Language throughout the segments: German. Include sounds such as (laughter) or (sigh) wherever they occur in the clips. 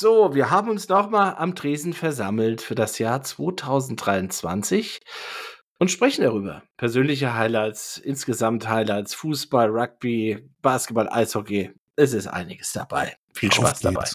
So, wir haben uns nochmal am Tresen versammelt für das Jahr 2023 und sprechen darüber. Persönliche Highlights, insgesamt Highlights, Fußball, Rugby, Basketball, Eishockey. Es ist einiges dabei. Viel Spaß dabei.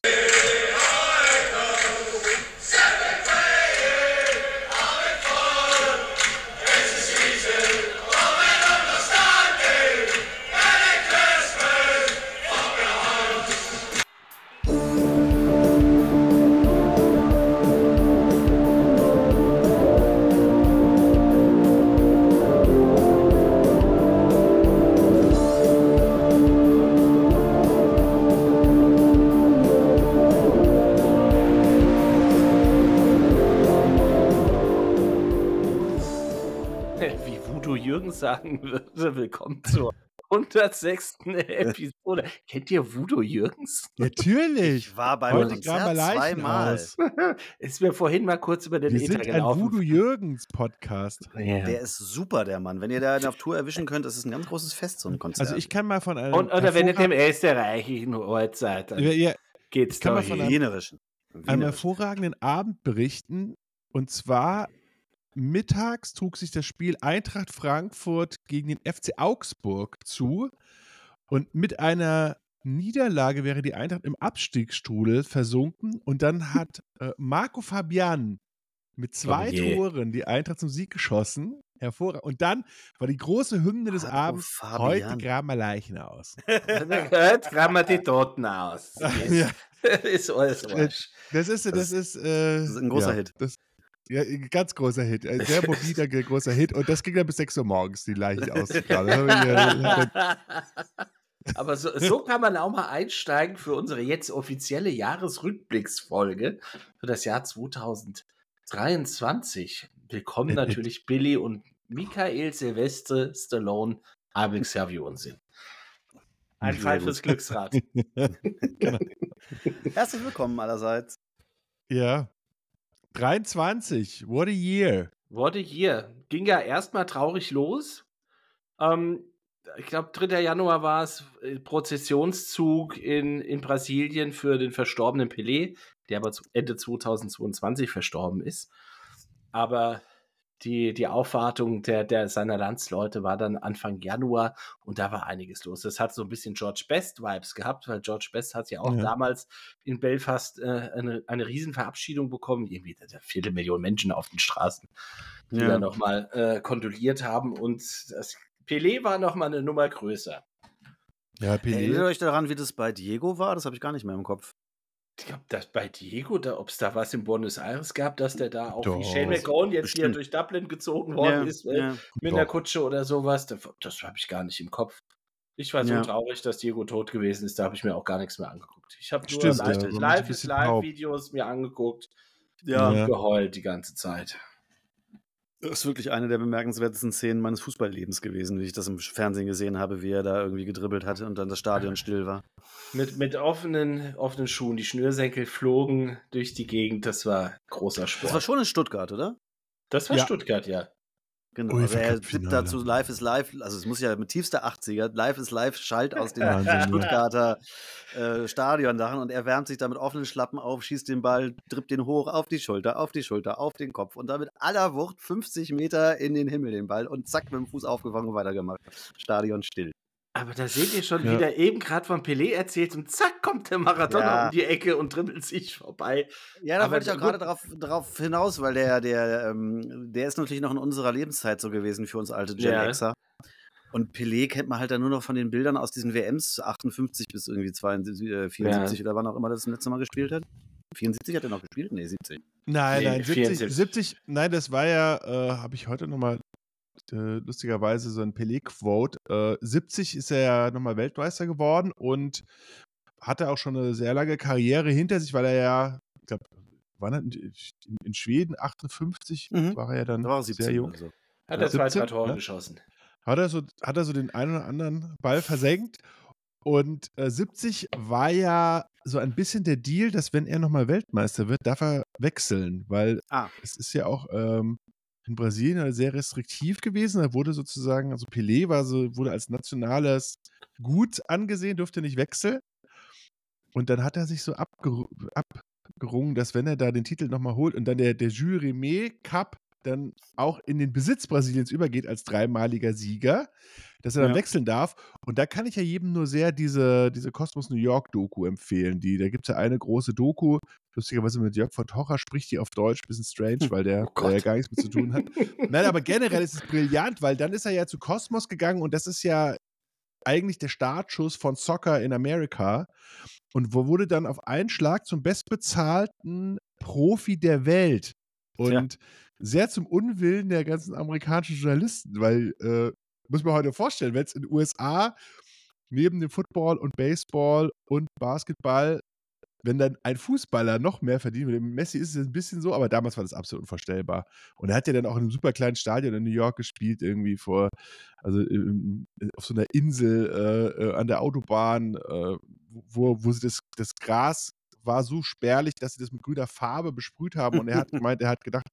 106. (laughs) Episode. Kennt ihr Voodoo Jürgens? Natürlich. Ich war beim Heute Konzert zweimal. (laughs) Ist mir vorhin mal kurz über den Wir Ether sind ein gelaufen. Voodoo Jürgens Podcast. Ja. Der ist super, der Mann. Wenn ihr da auf Tour erwischen könnt, das ist ein ganz großes Fest, so ein Konzert. Also ich kann mal von einem Und, oder wenn ihr dem österreichischen Ort seid, dann Ja, ja, geht's ich kann mal doch einem- einem hervorragenden Abend berichten. Und zwar mittags trug sich das Spiel Eintracht Frankfurt gegen den FC Augsburg zu. Und mit einer Niederlage wäre die Eintracht im Abstiegsstrudel versunken. Und dann hat äh, Marco Fabian mit zwei Oh. Toren die Eintracht zum Sieg geschossen. Hervorragend. Und dann war die große Hymne des Marco Abends, Fabian. heute graben wir Leichen aus. (laughs) Hört, graben wir die Toten aus. (laughs) ja, ist (laughs) alles wurscht. das ist, Das ist, äh, das ist ein großer ja, Hit. Das, ja, ein ganz großer Hit. Ein sehr (laughs) mobiler, großer Hit. Und das ging dann bis 6 Uhr morgens, die Leichen ich, äh, (laughs) Aber so, so kann man auch mal einsteigen für unsere jetzt offizielle Jahresrückblicksfolge für das Jahr 2023. Willkommen (laughs) natürlich Billy und Michael Silvestre Stallone, Alex Servio und Sinn. Ein Fall fürs Glücksrad. Herzlich willkommen allerseits. ja. 23. What a year. Wurde hier. Ging ja erstmal traurig los. Ähm, ich glaube, 3. Januar war es äh, Prozessionszug in, in Brasilien für den verstorbenen Pelé, der aber Ende 2022 verstorben ist. Aber die, die Aufwartung der, der seiner Landsleute war dann Anfang Januar und da war einiges los. Das hat so ein bisschen George Best-Vibes gehabt, weil George Best hat ja auch Ja. damals in Belfast äh, eine, eine Riesenverabschiedung bekommen. Irgendwie eine Viertelmillion Menschen auf den Straßen, die Ja. da nochmal äh, kondoliert haben. Und das Pelé war nochmal eine Nummer größer. Ja, Erinnert Pelé. euch daran, wie das bei Diego war? Das habe ich gar nicht mehr im Kopf. Ich glaube, dass bei Diego, da, ob es da was in Buenos Aires gab, dass der da auch Doch. wie Shane McGowan jetzt hier Bestimmt. durch Dublin gezogen worden ist, äh, ja. mit einer. Kutsche oder sowas. Das, das habe ich gar nicht im Kopf. Ich war so Ja. traurig, dass Diego tot gewesen ist, da habe ich mir auch gar nichts mehr angeguckt. Ich habe nur Stimmt, Live, ja, Live, Live mir angeguckt Ja, Ja. und geheult die ganze Zeit. Das ist wirklich eine der bemerkenswertesten Szenen meines Fußballlebens gewesen, wie ich das im Fernsehen gesehen habe, wie er da irgendwie gedribbelt hatte und dann das Stadion still war. Mit, mit offenen, offenen Schuhen, die Schnürsenkel flogen durch die Gegend, das war großer Sport. Das war schon in Stuttgart, oder? Das war Ja. Stuttgart, ja. Genau. UEFA Also er tippt dazu Live is Live, also es muss ja mit tiefster 80er, Live is Live schallt aus dem. Stuttgarter äh, Stadion daran und er wärmt sich da mit offenen Schlappen auf, schießt den Ball, drippt den hoch auf die Schulter, auf die Schulter, auf den Kopf und damit aller Wucht 50 Meter in den Himmel den Ball und zack mit dem Fuß aufgefangen und weitergemacht. Stadion still. Aber da seht ihr schon Ja. wieder eben gerade von Pelé erzählt und zack kommt der Maradona Ja. um die Ecke und dribbelt sich vorbei. Ja, da wollte ich auch gerade darauf, darauf hinaus, weil der, der, ähm, der ist natürlich noch in unserer Lebenszeit so gewesen für uns alte Gen Ja. Xer. Und Pelé kennt man halt dann nur noch von den Bildern aus diesen WMs 58 bis irgendwie 72, äh, 74 oder wann auch immer das letzte Mal gespielt hat. 74 hat er noch gespielt? Nee, 70. Nein, Nee, nein, 70, 74. 70, nein, das war ja, äh, habe ich heute nochmal äh, lustigerweise so ein Pelé-Quote. Äh, 70 ist er ja nochmal Weltmeister geworden und hatte auch schon eine sehr lange Karriere hinter sich, weil er ja, ich glaube, wann in, in Schweden 58 Mhm. war er ja dann Da war er sehr 17 jung. oder so. Hat Ja. er zwei, drei 17, Tore ja. geschossen. Hat er so, hat er so den einen oder anderen Ball versenkt. Und äh, 70 war ja so ein bisschen der Deal, dass wenn er nochmal Weltmeister wird, darf er wechseln, weil Ah. es ist ja auch ähm, in Brasilien halt sehr restriktiv gewesen. Da wurde sozusagen, also Pelé war so, wurde als nationales Gut angesehen, durfte nicht wechseln. Und dann hat er sich so abgeru- ab, gerungen, dass wenn er da den Titel nochmal holt und dann der, der Jules Rimet Cup dann auch in den Besitz Brasiliens übergeht als dreimaliger Sieger, dass er dann Ja. wechseln darf. Und da kann ich ja jedem nur sehr diese, diese Cosmos New York Doku empfehlen. Die, da gibt es ja eine große Doku, lustigerweise mit Jörg von Tocher spricht die auf Deutsch, bisschen strange, weil der, Oh der ja gar nichts mit zu tun hat. Nein, aber generell ist es brillant, weil dann ist er ja zu Cosmos gegangen und das ist ja eigentlich der Startschuss von Soccer in Amerika und wo wurde dann auf einen Schlag zum bestbezahlten Profi der Welt. Und sehr zum Unwillen der ganzen amerikanischen Journalisten, weil, äh, muss man heute vorstellen, wenn es in den USA neben dem Football und Baseball und Basketball, wenn dann ein Fußballer noch mehr verdient, mit dem Messi ist es ein bisschen so, aber damals war das absolut unvorstellbar. Und er hat ja dann auch in einem super kleinen Stadion in New York gespielt, irgendwie vor, also im, auf so einer Insel äh, äh, an der Autobahn, äh, wo, wo sie das, das Gras war so spärlich, dass sie das mit grüner Farbe besprüht haben. Und er hat (laughs) gemeint, er hat gedacht,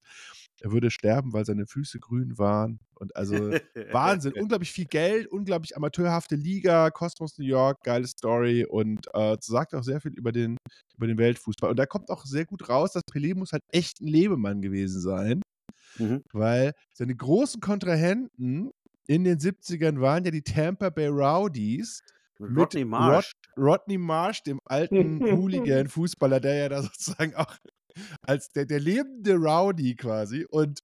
er würde sterben, weil seine Füße grün waren. Und also Wahnsinn, (laughs) unglaublich viel Geld, unglaublich amateurhafte Liga, Kosmos New York, geile Story und äh, sagt auch sehr viel über den, über den Weltfußball. Und da kommt auch sehr gut raus, dass Pelé muss halt echt ein Lebemann gewesen sein, Mhm. weil seine großen Kontrahenten in den 70ern waren ja die Tampa Bay Rowdies. Mit Rodney Marsh. Rodney Marsh, dem alten (laughs) Hooligan-Fußballer, der ja da sozusagen auch als der, der lebende Rowdy quasi. Und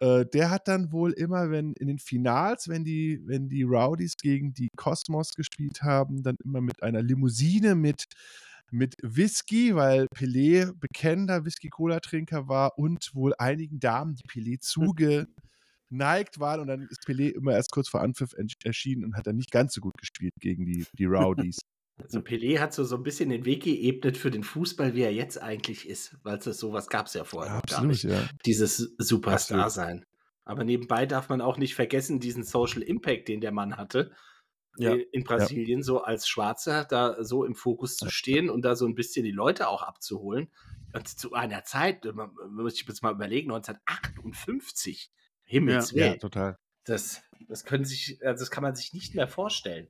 äh, der hat dann wohl immer, wenn in den Finals, wenn die, wenn die Rowdies gegen die Cosmos gespielt haben, dann immer mit einer Limousine mit, mit Whisky, weil Pelé bekennender Whisky-Cola-Trinker war und wohl einigen Damen, die Pelé zugeneigt waren. Und dann ist Pelé immer erst kurz vor Anpfiff erschienen und hat dann nicht ganz so gut gespielt gegen die, die Rowdies. Also Pelé hat so, so ein bisschen den Weg geebnet für den Fußball, wie er jetzt eigentlich ist, weil es sowas gab es ja vorher noch gar nicht. ja. Dieses Superstar Absolut. sein. Aber nebenbei darf man auch nicht vergessen, diesen Social Impact, den der Mann hatte Ja. in, in Brasilien, so als Schwarzer da so im Fokus zu stehen und da so ein bisschen die Leute auch abzuholen. Und zu einer Zeit, man, man muss sich jetzt mal überlegen, 1958, Himmels Ja, Willen, total. das, das können sich, also das kann man sich nicht mehr vorstellen.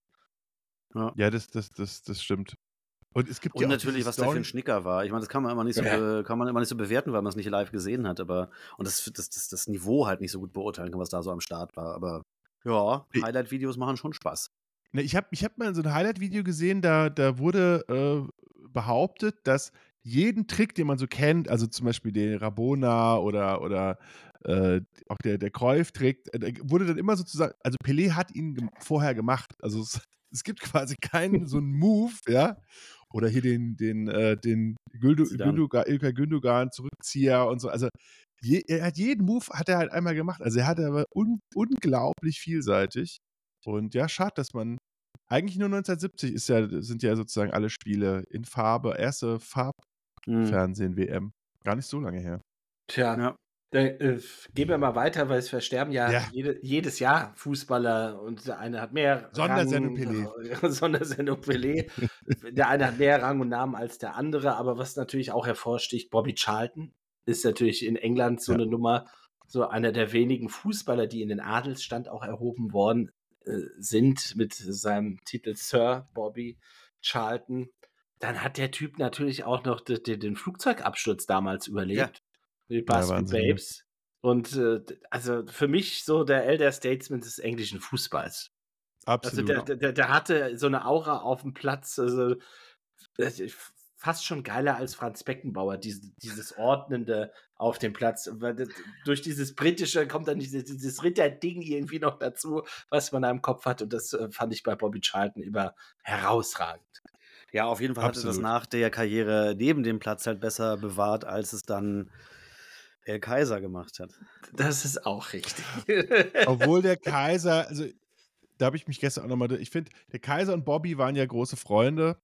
Ja, das, das, das, das stimmt. Und es gibt Und ja natürlich, was der für Story- ein Schnicker war. Ich meine, das kann man immer nicht so, Ja. kann man immer nicht so bewerten, weil man es nicht live gesehen hat. Aber und das, das, das, das Niveau halt nicht so gut beurteilen kann, was da so am Start war. Aber ja, Highlight-Videos machen schon Spaß. Ne, ich habe ich hab mal so ein Highlight-Video gesehen, da, da wurde äh, behauptet, dass jeden Trick, den man so kennt, also zum Beispiel den Rabona oder, oder äh, auch der, der Cruyff-Trick, äh, der wurde dann immer sozusagen, also Pelé hat ihn gem vorher gemacht. Also es, (laughs) es gibt quasi keinen so einen Move, ja. Oder hier den, den, äh, den Zidane. Gündogan, Ilkay Gündogan, Zurückzieher und so. Also je, er hat jeden Move hat er halt einmal gemacht. Also er hat aber un, unglaublich vielseitig. Und ja, schade, dass man eigentlich nur 1970 ist ja, sind ja sozusagen alle Spiele in Farbe, erste Hm. Farbfernsehen-WM. Gar nicht so lange her. Tja, Ja. Äh, gehen wir mal weiter, weil es versterben ja, Ja. Jede, jedes Jahr Fußballer und der eine hat mehr Sondersendung Rang, (laughs) Sondersendung Pelé. der eine hat mehr Rang und Namen als der andere, aber was natürlich auch hervorsticht, Bobby Charlton ist natürlich in England so Ja. eine Nummer, so einer der wenigen Fußballer, die in den Adelsstand auch erhoben worden äh, sind mit seinem Titel Sir Bobby Charlton. Dann hat der Typ natürlich auch noch de, de, den Flugzeugabsturz damals überlebt. Die Basket Wahnsinn, ja. Babes. Und äh, also für mich so der Elder Statesman des englischen Fußballs. Also Absolut. der, der, der hatte so eine Aura auf dem Platz, also fast schon geiler als Franz Beckenbauer, diese, dieses Ordnende auf dem Platz. Weil das, durch dieses Britische kommt dann dieses, dieses Ritterding irgendwie noch dazu, was man da im Kopf hat. Und das äh, fand ich bei Bobby Charlton immer herausragend. Ja, auf jeden Fall hatte das Absolut. nach der Karriere neben dem Platz halt besser bewahrt, als es dann El Kaiser gemacht hat. Das ist auch richtig. Obwohl der (laughs) Kaiser, also da habe ich mich gestern auch nochmal, ich finde, der Kaiser und Bobby waren ja große Freunde.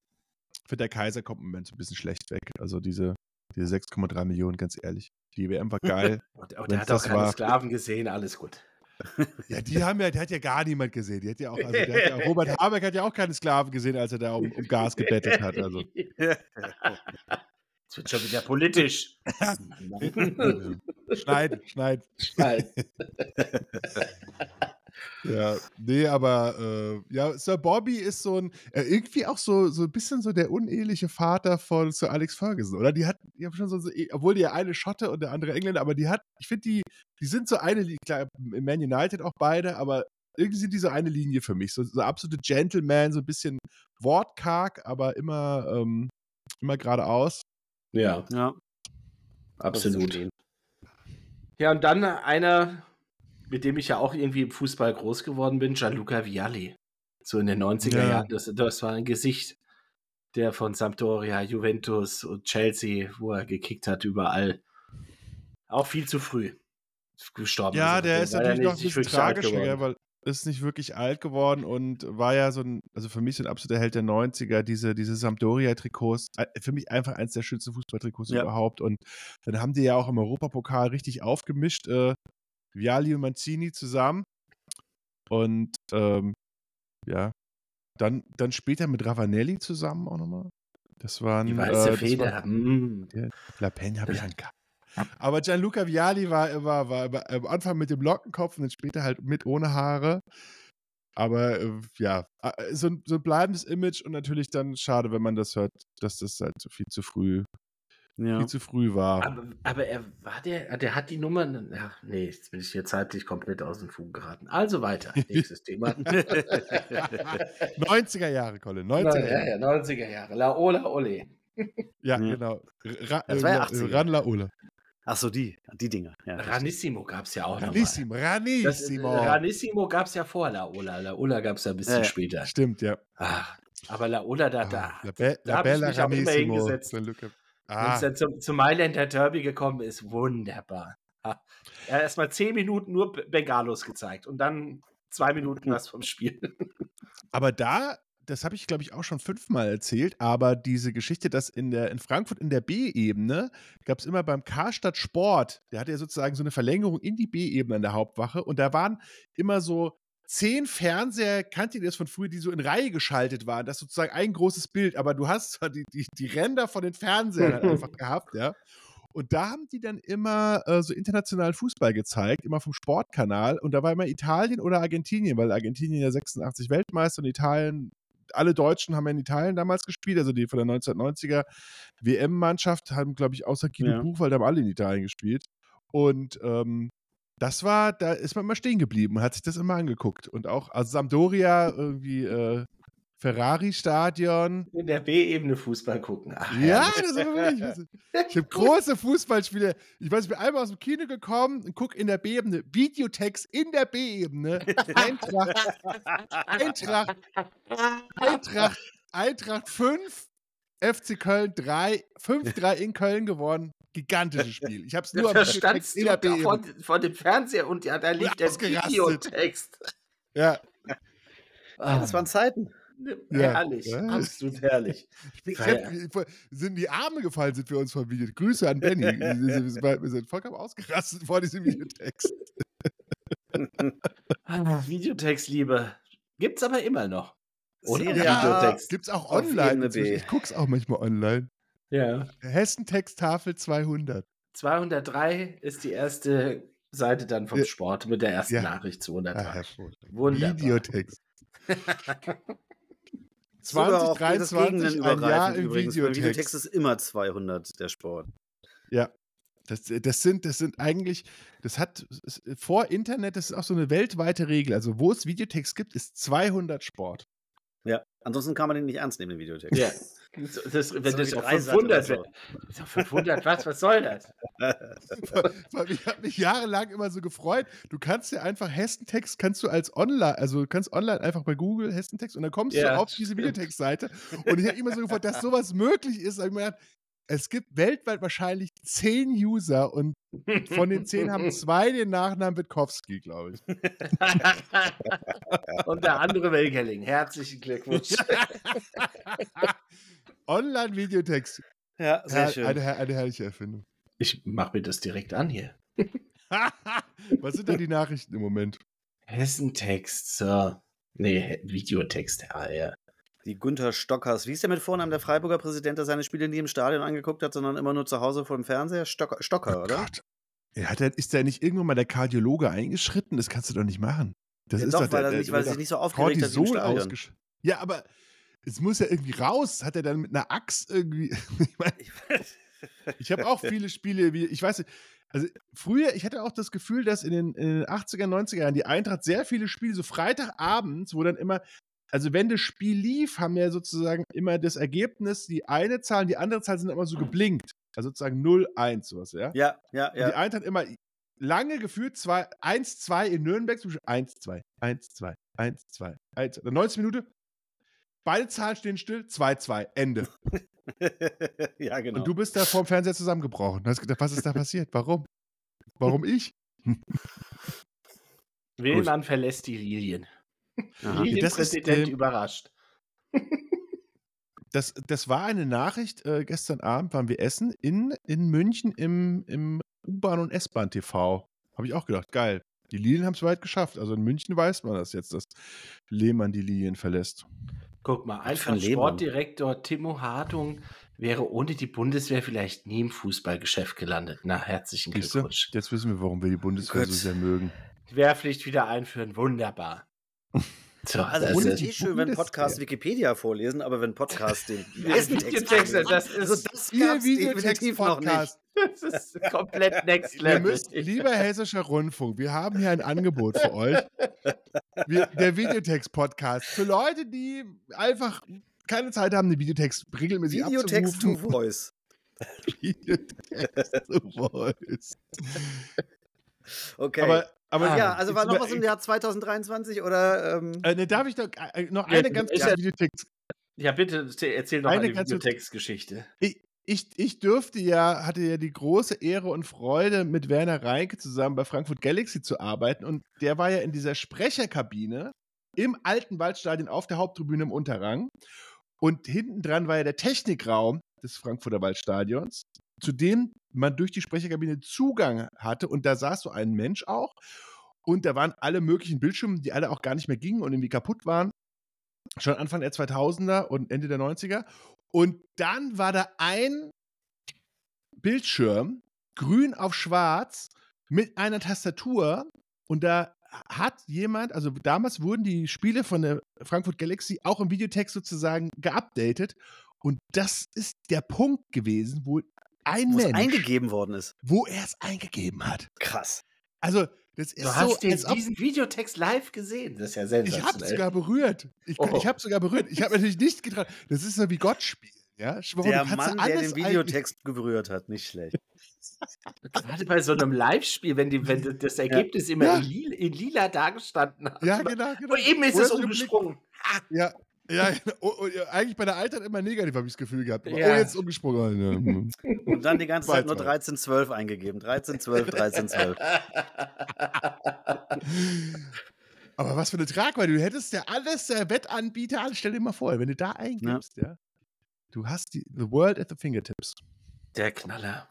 Ich finde, der Kaiser kommt im Moment so ein bisschen schlecht weg. Also diese, diese 6,3 Millionen, ganz ehrlich. Die WM war geil. (laughs) Und, und Wenn's er hat auch das keine war. Sklaven gesehen, alles gut. (laughs) ja, die haben ja, der hat ja gar niemand gesehen. Die hat ja auch, also der hat ja, Robert Habeck hat ja auch keine Sklaven gesehen, als er da um, um Gas gebettet hat. Also. Es wird schon wieder politisch. (laughs) schneiden, schneiden. Nein. (laughs) Ja, nee, aber äh, ja, Sir Bobby ist so ein, äh, irgendwie auch so, so ein bisschen so der uneheliche Vater von Sir Alex Ferguson, oder? Die hat, die haben schon so, so eh, obwohl die ja eine Schotte und der andere Engländer, aber die hat, ich finde, die, die sind so eine, Linie, klar, im Man United auch beide, aber irgendwie sind die so eine Linie für mich. So, so absolute Gentleman, so ein bisschen wortkarg, aber immer, ähm, immer geradeaus. Ja, Ja, absolut. Ja, und dann einer, mit dem ich ja auch irgendwie im Fußball groß geworden bin, Gianluca Vialli. So in den 90er Ja. Jahren. Das, das war ein Gesicht, der von Sampdoria, Juventus und Chelsea, wo er gekickt hat, überall. Auch viel zu früh gestorben. Ja, Also, der ist natürlich noch ein nicht bisschen tragischer, weil ist nicht wirklich alt geworden und war ja so ein, also für mich so ein absoluter Held der 90er, diese, diese Sampdoria-Trikots, äh, für mich einfach eins der schönsten Fußballtrikots Ja. überhaupt und dann haben die ja auch im Europapokal richtig aufgemischt, äh, Viali und Mancini zusammen und ähm, ja, dann, dann später mit Ravanelli zusammen auch nochmal. Das waren, Die äh, weiße das Feder. war, mm. La Pen habe ich an aber Gianluca Vialli war immer, war immer am Anfang mit dem Lockenkopf und dann später halt mit ohne Haare. Aber äh, ja, äh, so ein, so ein bleibendes Image und natürlich dann schade, wenn man das hört, dass das halt so viel zu früh, Ja. viel zu früh war. Aber, aber er war der, der hat die Nummern. Ja, nee, jetzt bin ich hier zeitlich komplett aus dem Fugen geraten. Also weiter. (laughs) Nächstes Thema. (laughs) (laughs) 90er Jahre, Colin, 90er ja, Jahre. ja, 90er Jahre. La Ola Ole. Ja, Ja. genau. Ra Das war ja äh, 80er. Ran Laola. Ach so, die, die Dinger. Ja. Ranissimo gab es ja auch noch. Ranissimo, Das, äh, Ranissimo. Ranissimo gab es ja vor La Ola. La Ola gab es ja ein bisschen Ja, ja. später. Stimmt, ja. Ah, aber La Ola, da, da, Ah, La, Be da La hab ich Bella mich auch immer Ranissimo. hingesetzt. Gianluca- Wenn Ah, es dann zum, zum Mailänder Derby gekommen ist, wunderbar. Ha. Er hat erstmal zehn Minuten nur Bengalos gezeigt und dann zwei Minuten was vom Spiel. (laughs) Aber da, das habe ich, glaube ich, auch schon fünfmal erzählt, aber diese Geschichte, dass in, der, in Frankfurt in der B-Ebene gab es immer beim Karstadt Sport, der hatte ja sozusagen so eine Verlängerung in die B-Ebene an der Hauptwache und da waren immer so zehn Fernseher, kannte ihr das von früher, die so in Reihe geschaltet waren. Das ist sozusagen ein großes Bild, aber du hast zwar die, die, die Ränder von den Fernsehern halt einfach (laughs) gehabt, ja. Und da haben die dann immer äh, so internationalen Fußball gezeigt, immer vom Sportkanal. Und da war immer Italien oder Argentinien, weil Argentinien ja 86 Weltmeister und Italien, alle Deutschen haben ja in Italien damals gespielt, also die von der 1990er WM-Mannschaft haben, glaube ich, außer Guido Ja. Buchwald haben alle in Italien gespielt. Und ähm, das war, da ist man immer stehen geblieben und hat sich das immer angeguckt. Und auch, also Sampdoria, irgendwie äh, Ferrari-Stadion, In der B-Ebene Fußball gucken. Ach, ja, herrlich. das war wirklich. (laughs) Ich habe große Fußballspiele. Ich weiß, ich bin einmal aus dem Kino gekommen und gucke in der B-Ebene, Videotext in der B-Ebene, Eintracht, Eintracht, Eintracht, Eintracht 5, FC Köln 3, 5-3 in Köln gewonnen. Gigantisches Spiel. Ich habe es nur am Videotext in der B-Ebene. vor, vor dem Fernseher und ja, da lief der. Videotext. Ja, Ah, das waren Zeiten. Ja. Herrlich, Ja. absolut (laughs) herrlich. ja- hab, sind die Arme gefallen, sind wir uns vom Video. Grüße an Benny. (laughs) Wir sind- vollkommen ausgerastet vor diesem Videotext. (laughs) Videotextliebe. Gibt's aber immer noch. Oder? Ja. Videotext. Gibt's auch online. Ich guck's auch manchmal online. Ja. Hessentexttafel 200. 203 ist die erste Seite dann vom. Sport mit der ersten Ja. Nachricht 203. Ah. Wunderbar. Videotext. Sogar auch das 2023, ein Jahr im übrigens. Videotext. Videotext ist immer 200 der Sport. Ja. Das, das, sind, das sind eigentlich, das hat es- vor Internet, das ist auch so eine weltweite Regel. Also, wo es Videotext gibt, ist 200 Sport. Ja. Ansonsten kann man den nicht ernst nehmen, den Videotext. Ja. (laughs) Das, das, wenn So das auf Dreisat 500 oder so. Ist auf 500 was? Was soll das? (laughs) Weil Ich habe mich jahrelang immer so gefreut. Du kannst ja einfach Hessentext, kannst du als online, also du kannst online einfach bei Google Hessentext und dann kommst Ja, du auf diese Videotextseite. Und ich habe immer so gefreut, dass sowas möglich ist. Ich mir gedacht, es gibt weltweit wahrscheinlich zehn User und von den zehn haben (laughs) zwei den Nachnamen Witkowski, glaube ich. Und der andere Welgerling. Herzlichen Glückwunsch. (laughs) Online-Videotext. Ja, sehr schön. eine, her- eine herrliche Erfindung. Ich mach mir das direkt an hier. (laughs) Was sind denn die Nachrichten im Moment? Hessentext, so. Nee, Videotext, ja, ja. Die Günther Stockers. Wie ist der mit Vornamen der Freiburger Präsident, der seine Spiele nie im Stadion angeguckt hat, sondern immer nur zu Hause vor dem Fernseher? Stocker, Stocker Oh oder? Gott. Ja, hat er, ist da nicht irgendwann mal der Kardiologe eingeschritten? Das kannst du doch nicht machen. Das Ja, ist doch, doch weil der, er nicht- der- weil er der sich nicht so aufgeregt hat im Stadion. Ja, aber es muss ja irgendwie raus. Hat er dann mit einer Axt irgendwie. (laughs) ich meine, (laughs) ich habe auch viele Spiele, wie, ich weiß nicht, also früher, ich hatte auch das Gefühl, dass in den, in den 80er, 90er Jahren die Eintracht sehr viele Spiele, so Freitagabends, wo dann immer, also wenn das Spiel lief, haben ja sozusagen immer das Ergebnis, die eine Zahl und die andere Zahl sind immer so geblinkt. Also sozusagen 0-1, sowas, ja? ja, ja, Und Die ja. Eintracht immer lange geführt, 1-2 in Nürnberg, zum Beispiel 1-2, 1-2, 1-2, 1, 90 Minuten. Beide Zahlen stehen still, 2-2, Ende. (laughs) ja, genau. Und du bist da vorm Fernseher zusammengebrochen. Du hast gedacht, was ist da (laughs) passiert? Warum? Warum ich? (laughs) Willmann verlässt die Lilien. Lilienpräsident überrascht. Das, das war eine Nachricht. Äh, gestern Abend waren wir essen in, in München im, im U-Bahn- und S-Bahn-TV. Habe ich auch gedacht, geil. Die Lilien haben es weit geschafft. Also in München weiß man das jetzt, dass Lehmann die Lilien verlässt. Guck mal, einfach ein. Sportdirektor Timo Hartung wäre ohne die Bundeswehr vielleicht nie im Fußballgeschäft gelandet. Na, herzlichen Siehst du? Glückwunsch. Jetzt wissen wir, warum wir die Bundeswehr so Gut. sehr mögen. Wehrpflicht wieder einführen, wunderbar. (laughs) So, Also das ist- ist eh schön, wenn. Podcasts Wikipedia vorlesen, aber wenn Podcasts den (laughs) Videotext, Text das das, also ist- das Ihr gab's definitiv noch nicht. (laughs) Das ist komplett next Ihr level. müsst, lieber hessischer Rundfunk, wir haben hier ein Angebot für euch. Wir, der Videotext-Podcast. Für Leute, die einfach keine Zeit haben, den Videotext regelmäßig Videotext to abzurufen. Voice. (laughs) Videotext to Voice. Okay. Aber, aber Ah, ja, also war noch was im Jahr 2023 oder ähm, Äh, ne, darf ich doch äh, noch Ja, eine ganz ist kurze ja- Videotext. Ja, bitte erzähl noch Eine eine, ganz Videotextgeschichte. Ich, ich, ich dürfte ja, hatte ja die große Ehre und Freude, mit Werner Reinke zusammen bei Frankfurt Galaxy zu arbeiten. Und der war ja in dieser Sprecherkabine im alten Waldstadion auf der Haupttribüne im Unterrang. Und hinten dran war ja der Technikraum des Frankfurter Waldstadions, zu dem man durch die Sprecherkabine Zugang hatte. Und da saß so ein Mensch auch. Und da waren alle möglichen Bildschirme, die alle auch gar nicht mehr gingen und irgendwie kaputt waren. Schon Anfang der 2000er und Ende der 90er. Und dann war da ein Bildschirm, grün auf schwarz, mit einer Tastatur. Und da hat jemand, also damals wurden die Spiele von der Frankfurt Galaxy auch im Videotext sozusagen geupdatet. Und das ist der Punkt gewesen, wo ein wo es Mensch, eingegeben worden ist. wo er es eingegeben hat. Krass. Also, das ist Du so, hast den, als ob diesen Videotext live gesehen. Das ist ja ich habe sensationell. sogar berührt. Ich, Oh. ich habe sogar berührt. Ich habe natürlich nicht getraut. Das ist so wie Gott spielen. Ja? Schwor, Der Mann, ja der alles den Videotext gerührt hat, nicht schlecht. (laughs) Gerade bei so einem Live-Spiel, wenn, die, wenn das Ergebnis immer Ja. in, lila, in lila dargestanden hat. Ja, genau, genau. Oh, eben ist Oder es so umgesprungen. Ja, ja, genau. oh, oh, ja, eigentlich bei der Altern immer negativ habe ich das Gefühl gehabt. Aber, Ja. Oh, jetzt umgesprungen. Ja, hm. Und dann die ganze Zeit nur 2-2. 1312 eingegeben. 1312, 1312. (laughs) Aber was für eine Tragweite. Du hättest ja alles, der Wettanbieter, alles, stell dir mal vor, wenn du da eingibst, ja. Du hast die The World at the Fingertips. Der Knaller.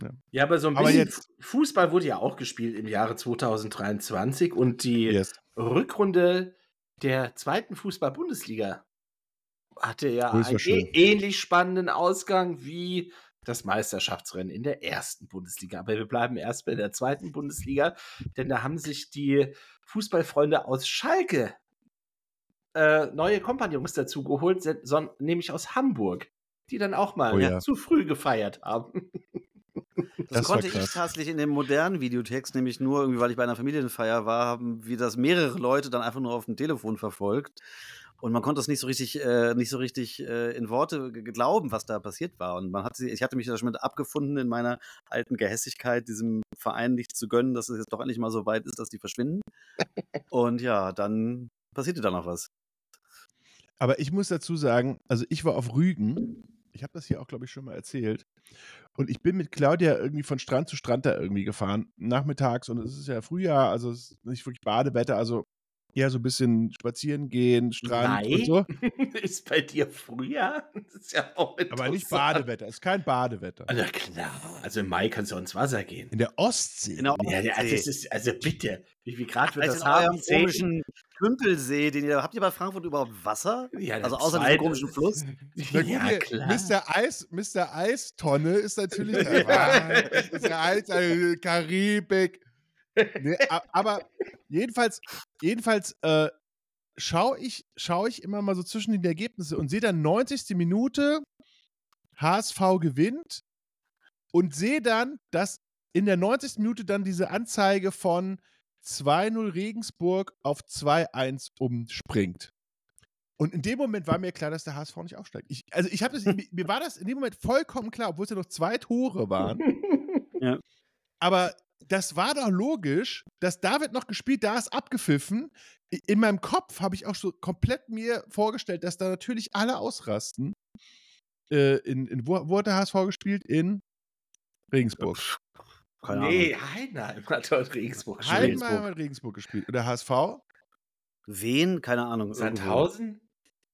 Ja. Ja, aber so ein Aber bisschen jetzt- Fußball wurde ja auch gespielt im Jahre 2023 und die Yes. Rückrunde der zweiten Fußball-Bundesliga hatte ja Oh, einen schön. ähnlich spannenden Ausgang wie das Meisterschaftsrennen in der ersten Bundesliga. Aber wir bleiben erst bei der zweiten Bundesliga, denn da haben sich die Fußballfreunde aus Schalke äh, neue Kompagnons dazu geholt, nämlich aus Hamburg, die dann auch mal Oh ja, ja. zu früh gefeiert haben. (laughs) Das, Das konnte ich tatsächlich in dem modernen Videotext, nämlich nur irgendwie, weil ich bei einer Familienfeier war, haben wir das mehrere Leute dann einfach nur auf dem Telefon verfolgt. Und man konnte es nicht so richtig, äh, nicht so richtig äh, in Worte glauben, was da passiert war. Und man hat ich hatte mich da schon mit abgefunden in meiner alten Gehässigkeit, diesem Verein nicht zu gönnen, dass es jetzt doch endlich mal so weit ist, dass die verschwinden. (laughs) Und ja, dann passierte da noch was. Aber ich muss dazu sagen, also ich war auf Rügen. Ich habe das hier auch, glaube ich, schon mal erzählt. Und ich bin mit Claudia irgendwie von Strand zu Strand da irgendwie gefahren, nachmittags. Und es ist ja Frühjahr, also es ist nicht wirklich Badewetter, also eher so ein bisschen spazieren gehen, Strand und so. (laughs) ist bei dir Frühjahr? (laughs) Das ist ja auch Aber nicht. Badewetter, es ist kein Badewetter. Na klar. Also im Mai kannst du ins Wasser gehen. In der Ostsee. Genau. Ja, ja, das ist, also bitte. Wie viel Grad wird Als das in haben? eurem komischen Tümpelsee, den ihr habt ihr bei Frankfurt überhaupt Wasser? Ja, Also außer zweite- komischen Fluss? (laughs) Na gut, Ja, klar. Mr. Eis, Mr. Eistonne ist natürlich. Mr. Eis, äh, Karibik. Nee, aber jedenfalls, jedenfalls äh, schaue ich, schau ich immer mal so zwischen den Ergebnissen und sehe dann 90. Minute, HSV gewinnt und sehe dann, dass in der 90. Minute dann diese Anzeige von 2-0 Regensburg auf 2-1 umspringt. Und in dem Moment war mir klar, dass der HSV nicht aufsteigt. Ich, also ich habe das, mir, mir war das in dem Moment vollkommen klar, obwohl es ja noch zwei Tore waren. (laughs) Ja. Aber das war doch logisch, dass da wird noch gespielt, da ist abgepfiffen. In meinem Kopf habe ich auch so komplett mir vorgestellt, dass da natürlich alle ausrasten. Äh, in, in, wo, wo hat der HSV gespielt? In Regensburg. Keine nee, Ahnung. Heidenheim (laughs) hat dort Regensburg gespielt. Heidenheim Regensburg. hat Regensburg gespielt. Und der HSV? Wen? Keine Ahnung. irgendwo. Sandhausen?